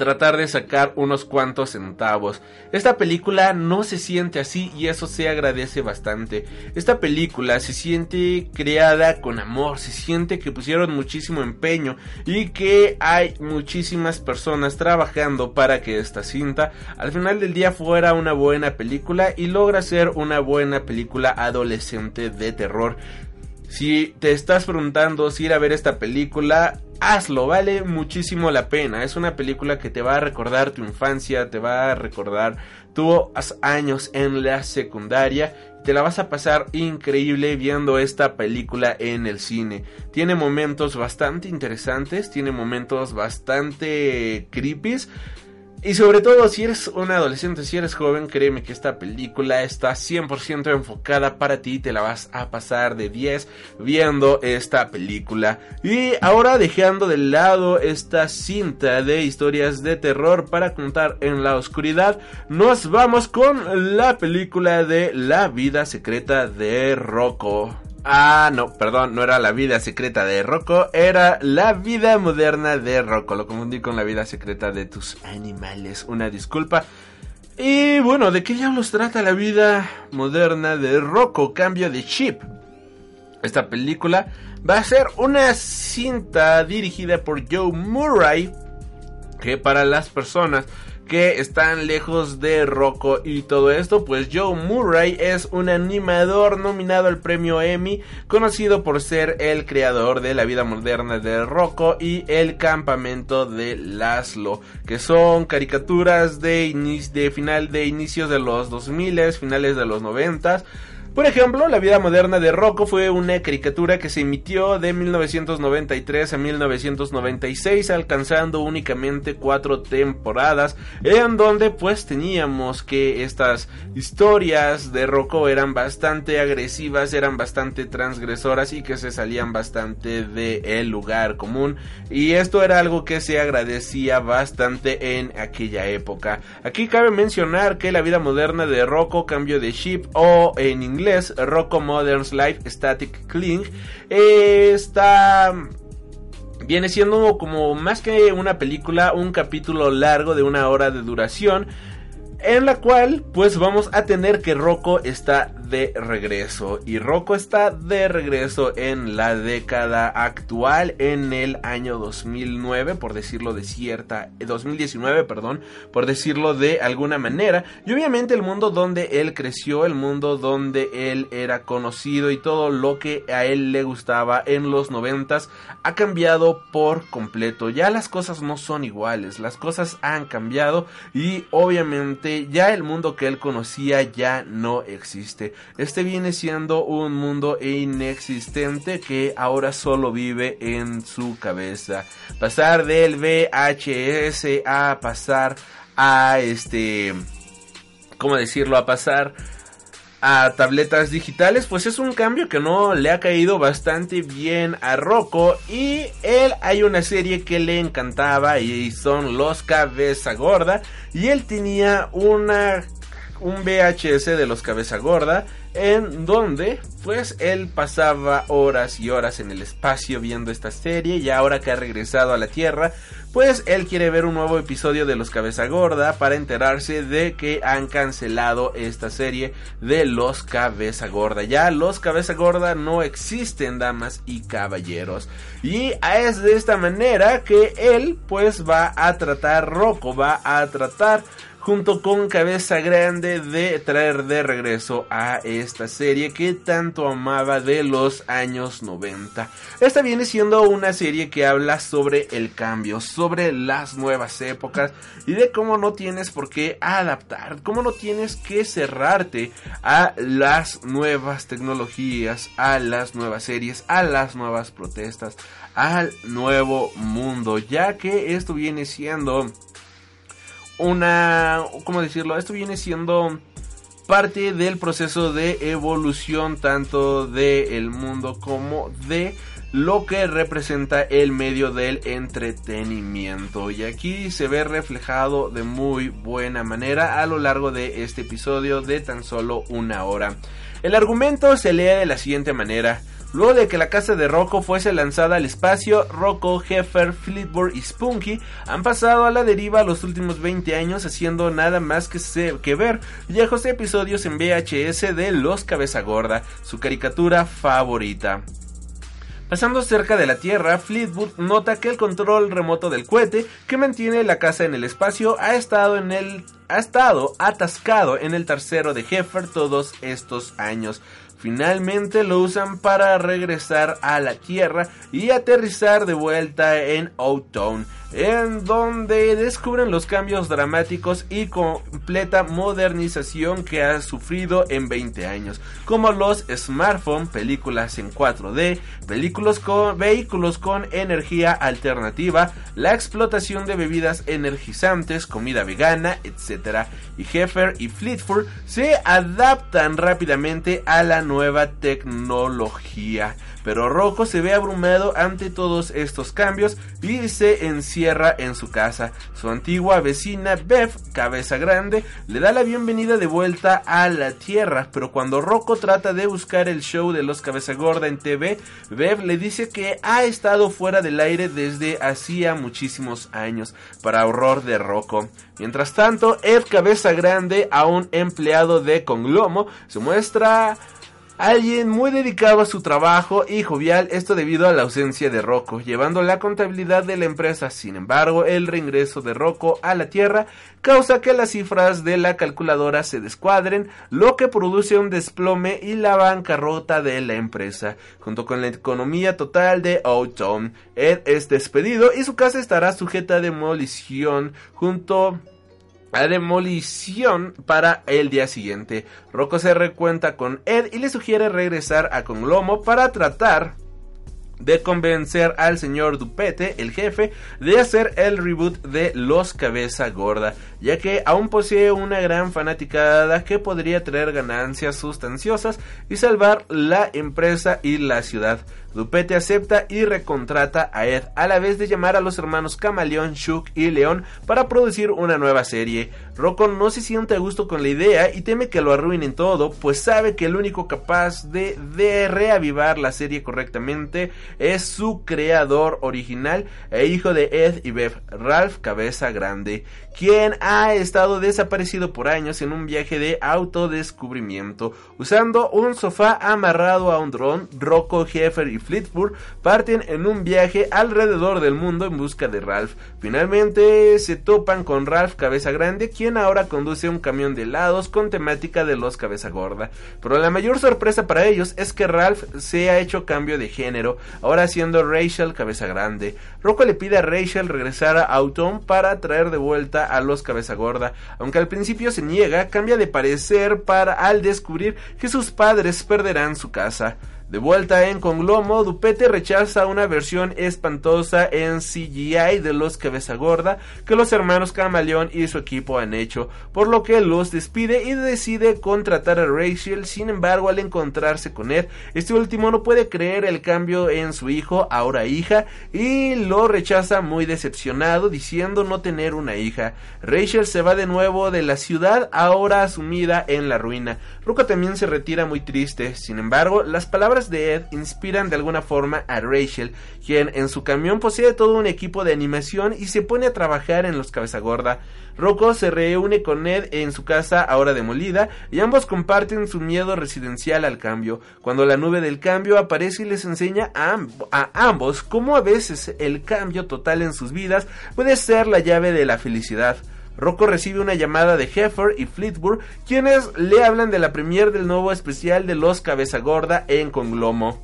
S1: tratar de sacar unos cuantos centavos. Esta película no se siente así y eso se agradece bastante. Esta película se siente creada con amor, se siente que pusieron muchísimo empeño y que hay muchísimas personas trabajando para que esta cinta al final del día fuera una buena película y logra ser una buena película adolescente de terror. Si te estás preguntando si ir a ver esta película, hazlo, vale muchísimo la pena. Es una película que te va a recordar tu infancia, te va a recordar tus años en la secundaria. Te la vas a pasar increíble viendo esta película en el cine. Tiene momentos bastante interesantes, tiene momentos bastante creepy Y sobre todo si eres un adolescente, si eres joven, créeme que esta película está 100% enfocada para ti, te la vas a pasar de 10 viendo esta película. Y ahora dejando de lado esta cinta de historias de terror para contar en la oscuridad, nos vamos con la película de La vida secreta de Rocco. Ah, no, perdón, no era la vida secreta de Rocco, era la vida moderna de Rocco. Lo confundí con la vida secreta de tus animales. Una disculpa. Y bueno, ¿de qué diablos trata la vida moderna de Rocco? Cambio de chip. Esta película va a ser una cinta dirigida por Joe Murray. Que para las personas que están lejos de Rocco y todo esto, pues Joe Murray es un animador nominado al premio Emmy, conocido por ser el creador de La vida moderna de Rocco y El campamento de Laszlo, que son caricaturas de, final de inicios de los 2000, finales de los 90 por ejemplo, La vida moderna de Rocco fue una caricatura que se emitió de 1993 a 1996, alcanzando únicamente cuatro temporadas, en donde pues teníamos que estas historias de Rocco eran bastante agresivas, eran bastante transgresoras y que se salían bastante del lugar común. Y esto era algo que se agradecía bastante en aquella época. Aquí cabe mencionar que La vida moderna de Rocco cambió de ship o en inglés Rocco Modern's Life Static Cling, está viene siendo como más que una película, un capítulo largo de una hora de duración en la cual pues vamos a tener que Rocco está de regreso. Y Rocco está de regreso en la década actual en el año 2009 por decirlo de cierta 2019 perdón por decirlo de alguna manera. Y obviamente el mundo donde él creció el mundo donde él era conocido y todo lo que a él le gustaba en los noventas ha cambiado por completo. Ya las cosas no son iguales las cosas han cambiado y obviamente ya el mundo que él conocía ya no existe. Este viene siendo un mundo inexistente que ahora solo vive en su cabeza. Pasar del VHS a pasar a este... ¿Cómo decirlo? A pasar a tabletas digitales, pues es un cambio que no le ha caído bastante bien a Rocco y él hay una serie que le encantaba y son Los Cabeza Gorda y él tenía una un VHS de los Cabeza Gorda en donde pues él pasaba horas y horas en el espacio viendo esta serie y ahora que ha regresado a la Tierra pues él quiere ver un nuevo episodio de Los Cabeza Gorda para enterarse de que han cancelado esta serie de Los Cabeza Gorda. Ya Los Cabeza Gorda no existen, damas y caballeros. Y es de esta manera que él pues va a tratar, Rocco va a tratar junto con Cabeza Grande de traer de regreso a esta serie que tanto amaba de los años 90. Esta viene siendo una serie que habla sobre el cambio, sobre las nuevas épocas y de cómo no tienes por qué adaptar, cómo no tienes que cerrarte a las nuevas tecnologías, a las nuevas series, a las nuevas protestas, al nuevo mundo, ya que esto viene siendo una, ¿cómo decirlo? Esto viene siendo parte del proceso de evolución tanto del mundo como de lo que representa el medio del entretenimiento. Y aquí se ve reflejado de muy buena manera a lo largo de este episodio de tan solo una hora. El argumento se lee de la siguiente manera. Luego de que la casa de Rocco fuese lanzada al espacio, Rocco, Heffer, Fleetwood y Spunky han pasado a la deriva los últimos 20 años haciendo nada más que, que ver viejos episodios en VHS de Los Cabeza Gorda, su caricatura favorita. Pasando cerca de la Tierra, Fleetwood nota que el control remoto del cohete que mantiene la casa en el espacio ha estado ha estado atascado en el tercero de Heffer todos estos años. Finalmente lo usan para regresar a la Tierra y aterrizar de vuelta en Outtown. En donde descubren los cambios dramáticos y completa modernización que ha sufrido en 20 años, como los smartphones, películas en 4D, vehículos con, energía alternativa, la explotación de bebidas energizantes, comida vegana, etc. Y Heffer y Fleetwood se adaptan rápidamente a la nueva tecnología. Pero Rocco se ve abrumado ante todos estos cambios y se encierra en su casa. Su antigua vecina Bev, cabeza grande, le da la bienvenida de vuelta a la Tierra, pero cuando Rocco trata de buscar el show de los cabeza gorda en TV, Bev le dice que ha estado fuera del aire desde hacía muchísimos años, para horror de Rocco. Mientras tanto, Ed Cabeza Grande, a un empleado de Conglomo, se muestra Alguien muy dedicado a su trabajo y jovial, esto debido a la ausencia de Rocco, llevando la contabilidad de la empresa. Sin embargo, el reingreso de Rocco a la Tierra causa que las cifras de la calculadora se descuadren, lo que produce un desplome y la bancarrota de la empresa. Junto con la economía total de Outtown, Ed es despedido y su casa estará sujeta a demolición junto a demolición para el día siguiente. Rocco se recuenta con Ed y le sugiere regresar a Conglomo para tratar de convencer al señor Dupete, el jefe, de hacer el reboot de Los Cabeza Gorda, ya que aún posee una gran fanaticada que podría traer ganancias sustanciosas y salvar la empresa y la ciudad. Dupete acepta y recontrata a Ed, a la vez de llamar a los hermanos Camaleón, Shook y León para producir una nueva serie. Rocco no se siente a gusto con la idea y teme que lo arruinen todo, pues sabe que el único capaz de, de reavivar la serie correctamente es su creador original e hijo de Ed y Bev, Ralph Cabeza Grande, quien ha estado desaparecido por años en un viaje de autodescubrimiento. Usando un sofá amarrado a un dron, Rocco, Heffer y Fleetwood parten en un viaje alrededor del mundo en busca de Ralph. Finalmente se topan con Ralph Cabeza Grande, quien ahora conduce un camión de helados con temática de los Cabeza Gorda. Pero la mayor sorpresa para ellos es que Ralph se ha hecho cambio de género, ahora siendo Rachel Cabeza Grande. Rocco le pide a Rachel regresar a Autumn para traer de vuelta a los Cabeza Gorda, aunque al principio se niega, cambia de parecer para al descubrir que sus padres perderán su casa. De vuelta en Conglomo, Dupete rechaza una versión espantosa en CGI de los Cabeza Gorda que los hermanos Camaleón y su equipo han hecho, por lo que los despide y decide contratar a Rachel. Sin embargo, al encontrarse con Ed, este último no puede creer el cambio en su hijo, ahora hija, y lo rechaza muy decepcionado, diciendo no tener una hija. Rachel se va de nuevo de la ciudad, ahora sumida en la ruina. Ruka también se retira muy triste. Sin embargo, las palabras de Ed inspiran de alguna forma a Rachel, quien en su camión posee todo un equipo de animación y se pone a trabajar en los cabeza gorda. Rocco se reúne con Ed en su casa ahora demolida y ambos comparten su miedo residencial al cambio. Cuando la nube del cambio aparece y les enseña a, a ambos cómo a veces el cambio total en sus vidas puede ser la llave de la felicidad. Rocco recibe una llamada de Heffer y Fleetwood, quienes le hablan de la premier del nuevo especial de Los Cabeza Gorda en Conglomo.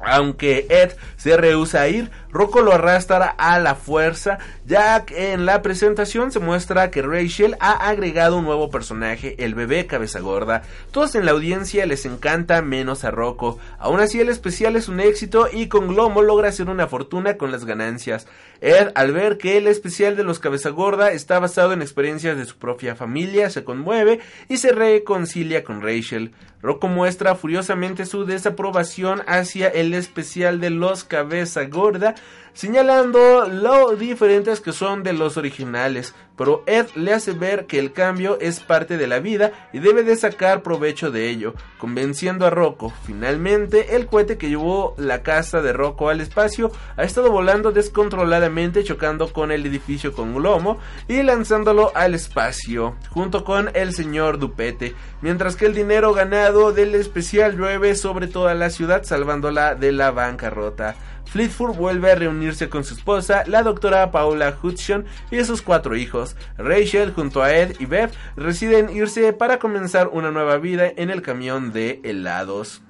S1: Aunque Ed se rehúsa a ir, Rocco lo arrastra a la fuerza, ya que en la presentación se muestra que Rachel ha agregado un nuevo personaje, el bebé cabeza gorda. Todos en la audiencia les encanta menos a Rocco. Aún así el especial es un éxito y con Glomo logra hacer una fortuna con las ganancias. Ed, al ver que el especial de los cabeza gorda está basado en experiencias de su propia familia, se conmueve y se reconcilia con Rachel. Rocco muestra furiosamente su desaprobación hacia el especial de los cabeza gorda, señalando lo diferentes que son de los originales, pero Ed le hace ver que el cambio es parte de la vida y debe de sacar provecho de ello, convenciendo a Rocco. Finalmente, el cohete que llevó la casa de Rocco al espacio ha estado volando descontroladamente chocando con el edificio con Glomo y lanzándolo al espacio, junto con el señor Dupete, mientras que el dinero ganado del especial llueve sobre toda la ciudad salvándola de la bancarrota. Fleetwood vuelve a reunirse con su esposa, la doctora Paula Hudson, y sus cuatro hijos. Rachel, junto a Ed y Beth, deciden irse para comenzar una nueva vida en el camión de helados.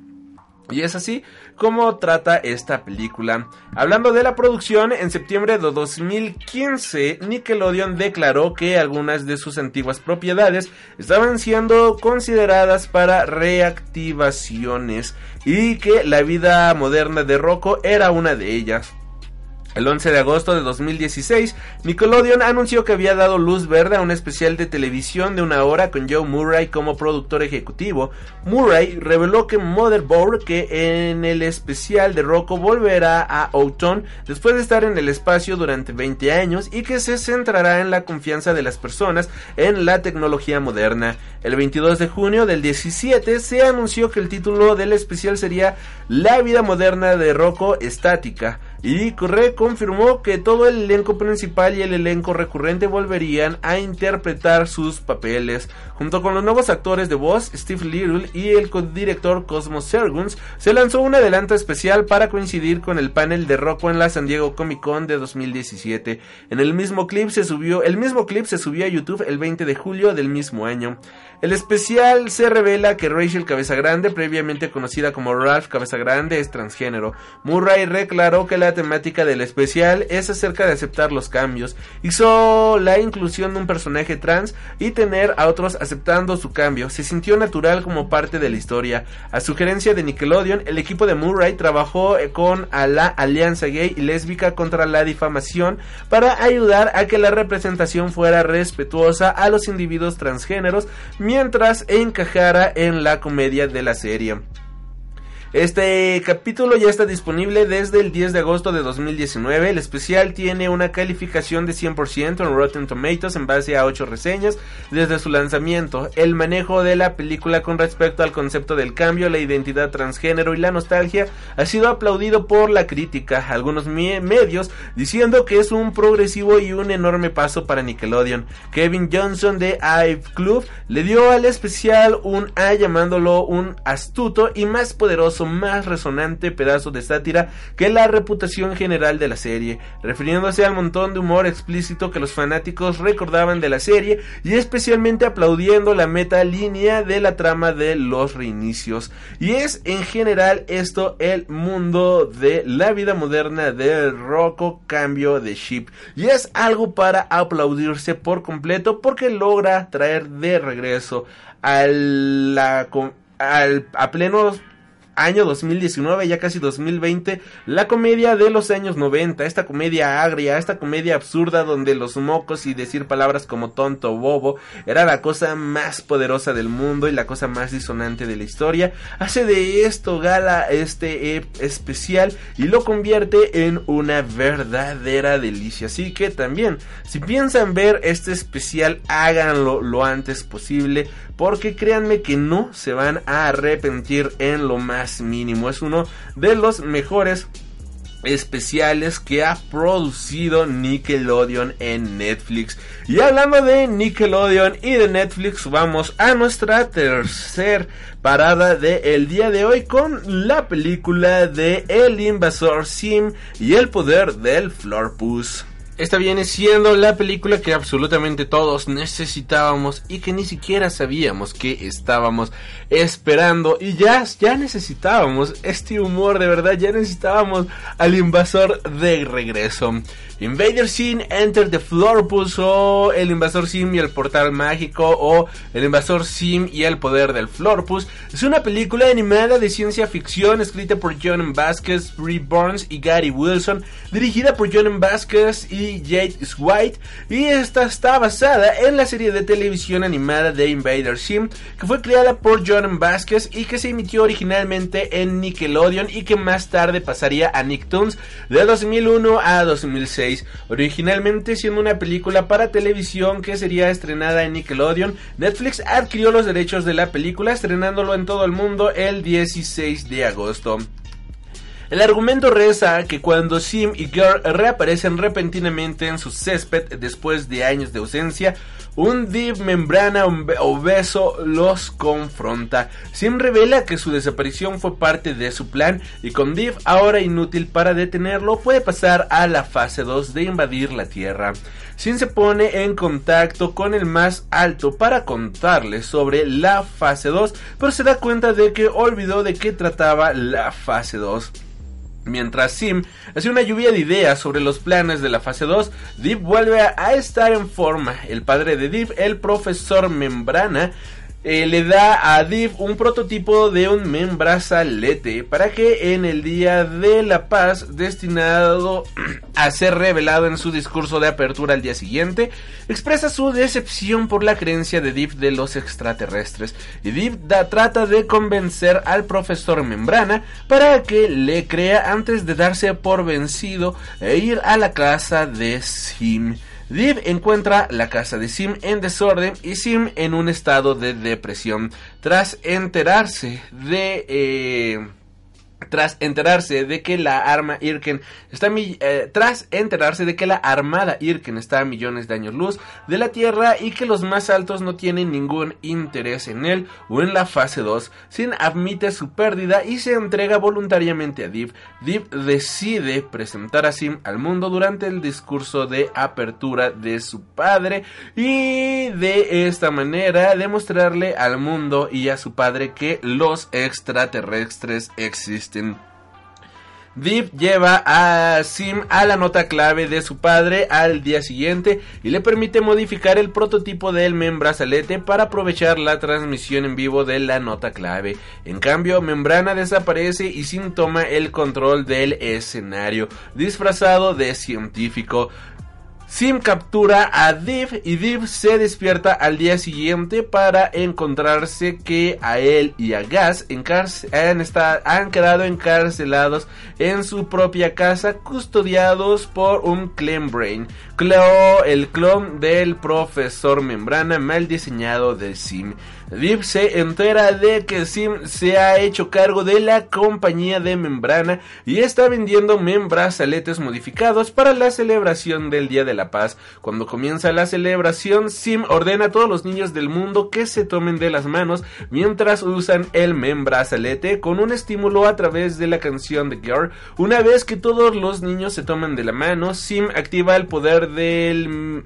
S1: Y es así como trata esta película. Hablando de la producción, en septiembre de 2015 Nickelodeon declaró que algunas de sus antiguas propiedades estaban siendo consideradas para reactivaciones y que la vida moderna de Rocco era una de ellas. El 11 de agosto de 2016, Nickelodeon anunció que había dado luz verde a un especial de televisión de una hora con Joe Murray como productor ejecutivo. Murray reveló que Motherboard, que en el especial de Rocco volverá a Outon después de estar en el espacio durante 20 años y que se centrará en la confianza de las personas en la tecnología moderna. El 22 de junio del 17 se anunció que el título del especial sería La vida moderna de Rocco estática y Corre confirmó que todo el elenco principal y el elenco recurrente volverían a interpretar sus papeles. Junto con los nuevos actores de voz, Steve Little y el director Cosmo Serguns, se lanzó un adelanto especial para coincidir con el panel de Rocco en la San Diego Comic Con de 2017. En el mismo clip se subió, el mismo clip se subió a YouTube el 20 de julio del mismo año. El especial se revela que Rachel Cabeza Grande, previamente conocida como Ralph Cabeza Grande, es transgénero. Murray reclaró que la temática del especial es acerca de aceptar los cambios. Hizo la inclusión de un personaje trans y tener a otros aceptando su cambio. Se sintió natural como parte de la historia. A sugerencia de Nickelodeon, el equipo de Murray trabajó eh, con la Alianza Gay y Lésbica contra la difamación para ayudar a que la representación fuera respetuosa a los individuos transgéneros mientras encajara en la comedia de la serie. Este capítulo ya está disponible desde el 10 de agosto de 2019. El especial tiene una calificación de 100% en Rotten Tomatoes en base a 8 reseñas desde su lanzamiento. El manejo de la película con respecto al concepto del cambio, la identidad transgénero y la nostalgia ha sido aplaudido por la crítica, algunos medios diciendo que es un progresivo y un enorme paso para Nickelodeon. Kevin Johnson de Ive Club le dio al especial un A llamándolo un astuto y más poderoso más resonante pedazo de sátira que la reputación general de la serie, refiriéndose al montón de humor explícito que los fanáticos recordaban de la serie y especialmente aplaudiendo la meta línea de la trama de los reinicios. Y es en general esto el mundo de la vida moderna del Rocco cambio de chip. Y es algo para aplaudirse por completo porque logra traer de regreso a al, a plenos año 2019, ya casi 2020, la comedia de los años 90, esta comedia agria, esta comedia absurda donde los mocos y decir palabras como tonto bobo era la cosa más poderosa del mundo y la cosa más disonante de la historia, hace de esto gala este especial y lo convierte en una verdadera delicia. Así que también, si piensan ver este especial, háganlo lo antes posible porque créanme que no se van a arrepentir en lo más mínimo. Es uno de los mejores especiales que ha producido Nickelodeon en Netflix. Y hablando de Nickelodeon y de Netflix, vamos a nuestra tercer parada del el día de hoy con la película de El Invasor Sim y el poder del Florpus. Esta viene siendo la película que absolutamente todos necesitábamos y que ni siquiera sabíamos que estábamos esperando. Y ya, ya necesitábamos este humor, de verdad, ya necesitábamos al invasor de regreso. Invader Sim Enter the Florpus o El Invasor Sim y el Portal Mágico o El Invasor Sim y el Poder del Florpus es una película animada de ciencia ficción escrita por John Vasquez, Brie Burns y Gary Wilson, dirigida por John Vasquez y Jade White y esta está basada en la serie de televisión animada de Invader Sim que fue creada por John Vasquez y que se emitió originalmente en Nickelodeon y que más tarde pasaría a Nicktoons de 2001 a 2006 originalmente siendo una película para televisión que sería estrenada en Nickelodeon. Netflix adquirió los derechos de la película estrenándolo en todo el mundo el 16 de agosto. El argumento reza que cuando Sim y Girl reaparecen repentinamente en su césped después de años de ausencia, un Div membrana obeso los confronta. Sim revela que su desaparición fue parte de su plan y con Div ahora inútil para detenerlo puede pasar a la fase 2 de invadir la Tierra. Sin se pone en contacto con el más alto para contarle sobre la fase 2, pero se da cuenta de que olvidó de qué trataba la fase 2. Mientras Sim hace una lluvia de ideas sobre los planes de la fase 2, Deep vuelve a estar en forma. El padre de Deep, el profesor Membrana, eh, le da a Div un prototipo de un membrazalete para que en el día de la paz destinado a ser revelado en su discurso de apertura al día siguiente expresa su decepción por la creencia de Div de los extraterrestres y Div trata de convencer al profesor Membrana para que le crea antes de darse por vencido e ir a la casa de Sim. Div encuentra la casa de Sim en desorden y Sim en un estado de depresión tras enterarse de... Eh, tras enterarse de que la arma Irken está eh, tras enterarse de que la armada Irken está a millones de años luz de la Tierra y que los más altos no tienen ningún interés en él o en la fase 2, Sin admite su pérdida y se entrega voluntariamente a Div. Div decide presentar a Sim al mundo durante el discurso de apertura de su padre y de esta manera demostrarle al mundo y a su padre que los extraterrestres existen Deep lleva a Sim a la nota clave de su padre al día siguiente y le permite modificar el prototipo del membrazalete para aprovechar la transmisión en vivo de la nota clave. En cambio, Membrana desaparece y Sim toma el control del escenario, disfrazado de científico. Sim captura a Div y Div se despierta al día siguiente para encontrarse que a él y a Gas han, han quedado encarcelados en su propia casa custodiados por un Clem Brain, el clon del profesor Membrana mal diseñado de Sim. Div se entera de que Sim se ha hecho cargo de la compañía de membrana y está vendiendo membrazaletes modificados para la celebración del Día de la Paz. Cuando comienza la celebración, Sim ordena a todos los niños del mundo que se tomen de las manos mientras usan el membrazalete con un estímulo a través de la canción de Girl. Una vez que todos los niños se toman de la mano, Sim activa el poder del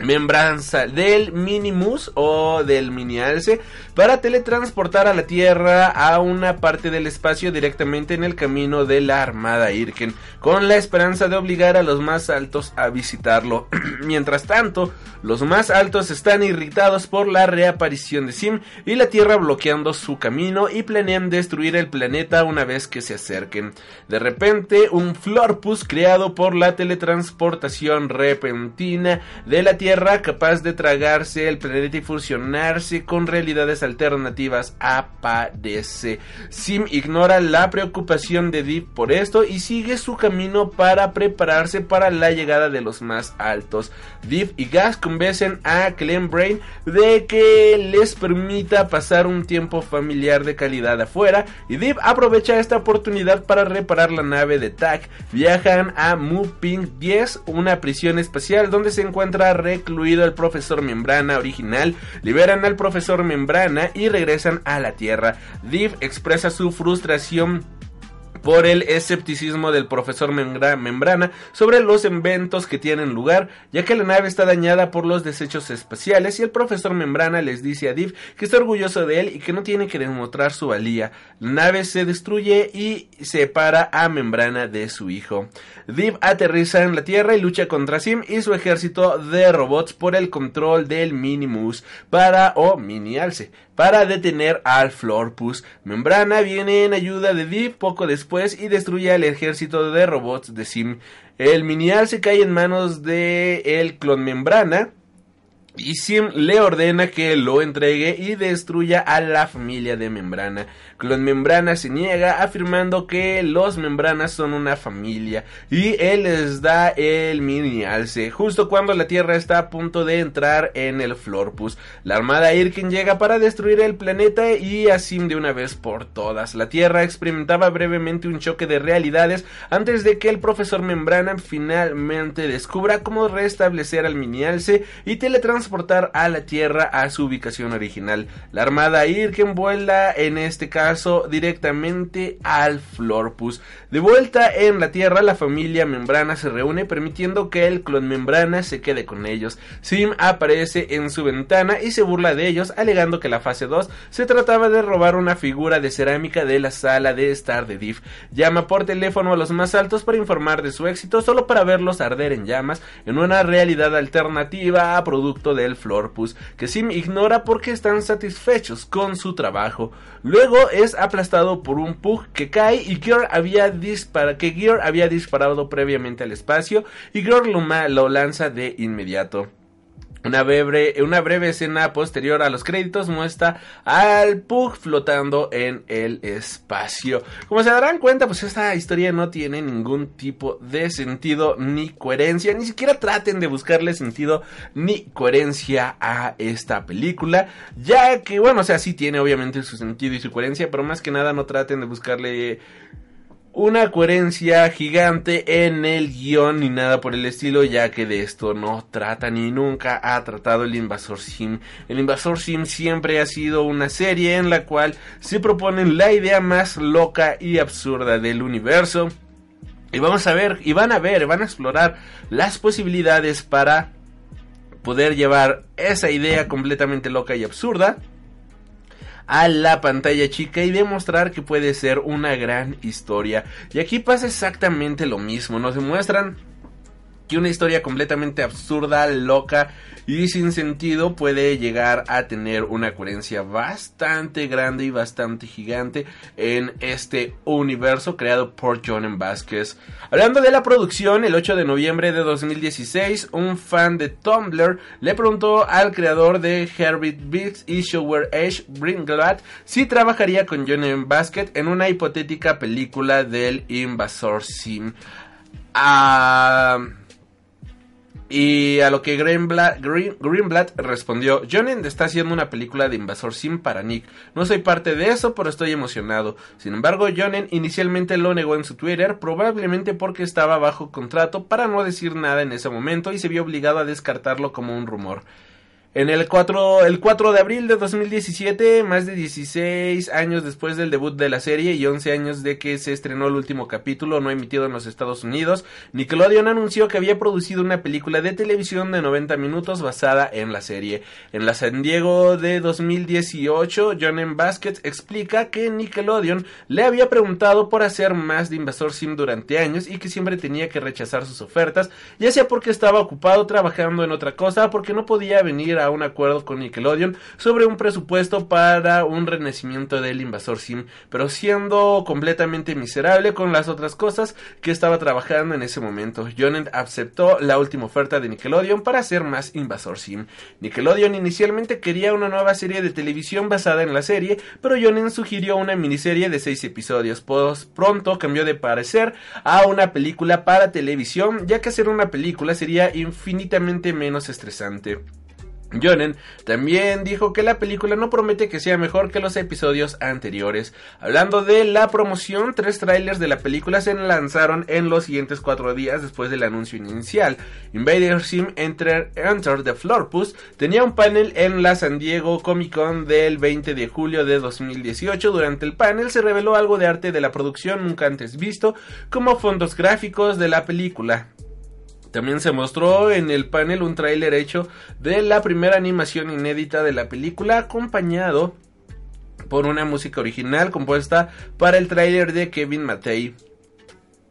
S1: membranza del Minimus o del Minialce para teletransportar a la Tierra a una parte del espacio directamente en el camino de la Armada Irken, con la esperanza de obligar a los más altos a visitarlo. Mientras tanto, los más altos están irritados por la reaparición de Sim y la Tierra bloqueando su camino y planean destruir el planeta una vez que se acerquen. De repente, un Florpus creado por la teletransportación repentina de la Tierra capaz de tragarse el planeta y fusionarse con realidades alternativas aparece. Sim ignora la preocupación de Deep por esto y sigue su camino para prepararse para la llegada de los más altos. Deep y Gas convencen a Clem Brain de que les permita pasar un tiempo familiar de calidad afuera y Deep aprovecha esta oportunidad para reparar la nave de TAC. Viajan a Ping 10, una prisión espacial donde se encuentra incluido el profesor Membrana original, liberan al profesor Membrana y regresan a la Tierra. Div expresa su frustración por el escepticismo del profesor Membrana sobre los eventos que tienen lugar, ya que la nave está dañada por los desechos espaciales y el profesor Membrana les dice a Div que está orgulloso de él y que no tiene que demostrar su valía. La nave se destruye y separa a Membrana de su hijo. Div aterriza en la Tierra y lucha contra Sim y su ejército de robots por el control del Minimus para o Mini Alce para detener al Florpus. Membrana viene en ayuda de Div poco después y destruye al ejército de robots de Sim. El minial se cae en manos de el clon Membrana y Sim le ordena que lo entregue y destruya a la familia de Membrana. Clon Membrana se niega afirmando que los Membranas son una familia y él les da el mini alce justo cuando la Tierra está a punto de entrar en el Florpus. La Armada Irken llega para destruir el planeta y así de una vez por todas. La Tierra experimentaba brevemente un choque de realidades antes de que el profesor Membrana finalmente descubra cómo restablecer al mini alce y teletransportar transportar a la Tierra a su ubicación original. La Armada Irken vuela en este caso directamente al Florpus. De vuelta en la Tierra, la familia Membrana se reúne permitiendo que el clon Membrana se quede con ellos. Sim aparece en su ventana y se burla de ellos, alegando que la fase 2 se trataba de robar una figura de cerámica de la sala de estar de Diff. Llama por teléfono a los más altos para informar de su éxito, solo para verlos arder en llamas en una realidad alternativa a producto del Florpus, que Sim ignora porque están satisfechos con su trabajo. Luego es aplastado por un Pug que cae y Gear había, dispara que Gear había disparado previamente al espacio y lo, lo lanza de inmediato. Una breve, una breve escena posterior a los créditos muestra al Pug flotando en el espacio. Como se darán cuenta, pues esta historia no tiene ningún tipo de sentido ni coherencia. Ni siquiera traten de buscarle sentido ni coherencia a esta película. Ya que, bueno, o sea, sí tiene obviamente su sentido y su coherencia, pero más que nada no traten de buscarle una coherencia gigante en el guion ni nada por el estilo, ya que de esto no trata ni nunca ha tratado el Invasor Sim. El Invasor Sim siempre ha sido una serie en la cual se proponen la idea más loca y absurda del universo. Y vamos a ver, y van a ver, van a explorar las posibilidades para poder llevar esa idea completamente loca y absurda a la pantalla chica y demostrar que puede ser una gran historia. Y aquí pasa exactamente lo mismo, nos demuestran que una historia completamente absurda, loca y sin sentido puede llegar a tener una coherencia bastante grande y bastante gigante en este universo creado por John Vázquez. Hablando de la producción, el 8 de noviembre de 2016, un fan de Tumblr le preguntó al creador de Herbert Beats y Shower Edge, Bringlad, si trabajaría con John Basket en una hipotética película del Invasor Sim. Ah... Y a lo que Greenblatt, Greenblatt respondió, Jonen está haciendo una película de Invasor Sim para Nick. No soy parte de eso, pero estoy emocionado. Sin embargo, Jonen inicialmente lo negó en su Twitter, probablemente porque estaba bajo contrato para no decir nada en ese momento y se vio obligado a descartarlo como un rumor. En el 4, el 4 de abril de 2017, más de 16 años después del debut de la serie y 11 años de que se estrenó el último capítulo no emitido en los Estados Unidos, Nickelodeon anunció que había producido una película de televisión de 90 minutos basada en la serie. En la San Diego de 2018, John M. Basket explica que Nickelodeon le había preguntado por hacer más de Invasor Sim durante años y que siempre tenía que rechazar sus ofertas, ya sea porque estaba ocupado trabajando en otra cosa, porque no podía venir a un acuerdo con Nickelodeon sobre un presupuesto para un renacimiento del Invasor Sim, pero siendo completamente miserable con las otras cosas que estaba trabajando en ese momento. Jonen aceptó la última oferta de Nickelodeon para hacer más Invasor Sim. Nickelodeon inicialmente quería una nueva serie de televisión basada en la serie, pero Jonen sugirió una miniserie de seis episodios. Pues pronto cambió de parecer a una película para televisión, ya que hacer una película sería infinitamente menos estresante. Jonen también dijo que la película no promete que sea mejor que los episodios anteriores. Hablando de la promoción, tres trailers de la película se lanzaron en los siguientes cuatro días después del anuncio inicial. Invader Sim Enter, Enter the Florpus tenía un panel en la San Diego Comic Con del 20 de julio de 2018. Durante el panel se reveló algo de arte de la producción nunca antes visto, como fondos gráficos de la película. También se mostró en el panel un tráiler hecho de la primera animación inédita de la película acompañado por una música original compuesta para el tráiler de Kevin Matei.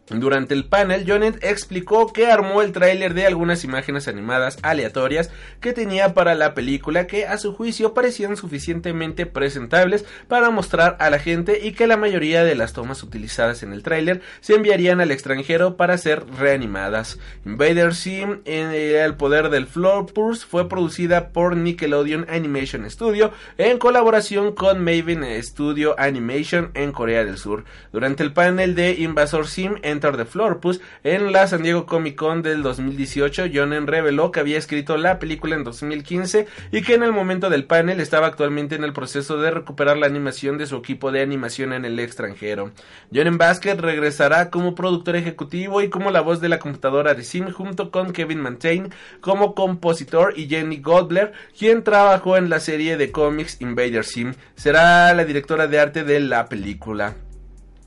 S1: Durante el panel, Jonet explicó que armó el tráiler de algunas imágenes animadas aleatorias que tenía para la película que a su juicio parecían suficientemente presentables para mostrar a la gente y que la mayoría de las tomas utilizadas en el tráiler se enviarían al extranjero para ser reanimadas. Invader Sim en El poder del Floor Purse fue producida por Nickelodeon Animation Studio en colaboración con Maven Studio Animation en Corea del Sur. Durante el panel de Invasor Sim en The Florpus en la San Diego Comic Con del 2018. Jonen reveló que había escrito la película en 2015 y que en el momento del panel estaba actualmente en el proceso de recuperar la animación de su equipo de animación en el extranjero. Jonen Basket regresará como productor ejecutivo y como la voz de la computadora de Sim junto con Kevin Mantain como compositor y Jenny Godler, quien trabajó en la serie de cómics Invader Sim. Será la directora de arte de la película.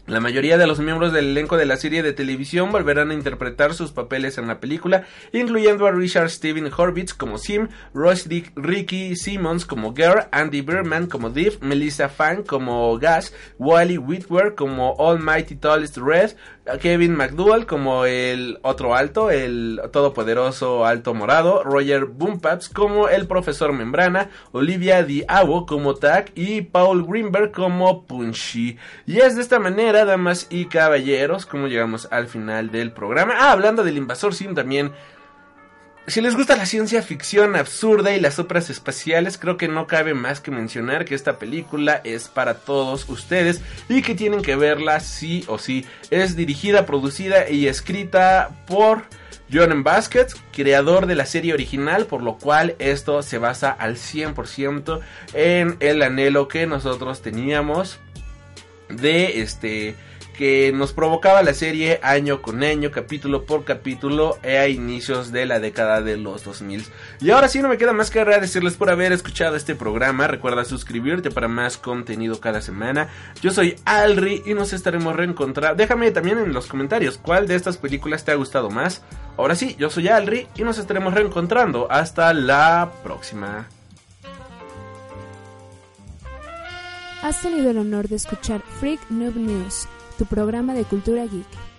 S1: La mayoría de los miembros del elenco de la serie de televisión volverán a interpretar sus papeles en la película, incluyendo a Richard Steven Horvitz como Sim, Ross Ricky Simmons como Girl, Andy Berman como Div, Melissa Fang como Gas, Wally Whitwer como Almighty Tallest Red, Kevin McDowell como el otro alto, el todopoderoso alto morado, Roger Boompaps como el profesor Membrana, Olivia Diabo como Tack y Paul Greenberg como Punchy. Y es de esta manera, damas y caballeros, como llegamos al final del programa. Ah, hablando del invasor Sim también si les gusta la ciencia ficción absurda y las obras espaciales, creo que no cabe más que mencionar que esta película es para todos ustedes y que tienen que verla sí o sí. Es dirigida, producida y escrita por John Basket, creador de la serie original, por lo cual esto se basa al 100% en el anhelo que nosotros teníamos de este que nos provocaba la serie año con año, capítulo por capítulo, a inicios de la década de los 2000. Y ahora sí no me queda más que agradecerles por haber escuchado este programa. Recuerda suscribirte para más contenido cada semana. Yo soy Alri y nos estaremos reencontrando. Déjame también en los comentarios cuál de estas películas te ha gustado más. Ahora sí, yo soy Alri y nos estaremos reencontrando. Hasta la próxima.
S7: Has tenido el honor de escuchar Freak Noob News tu programa de cultura geek.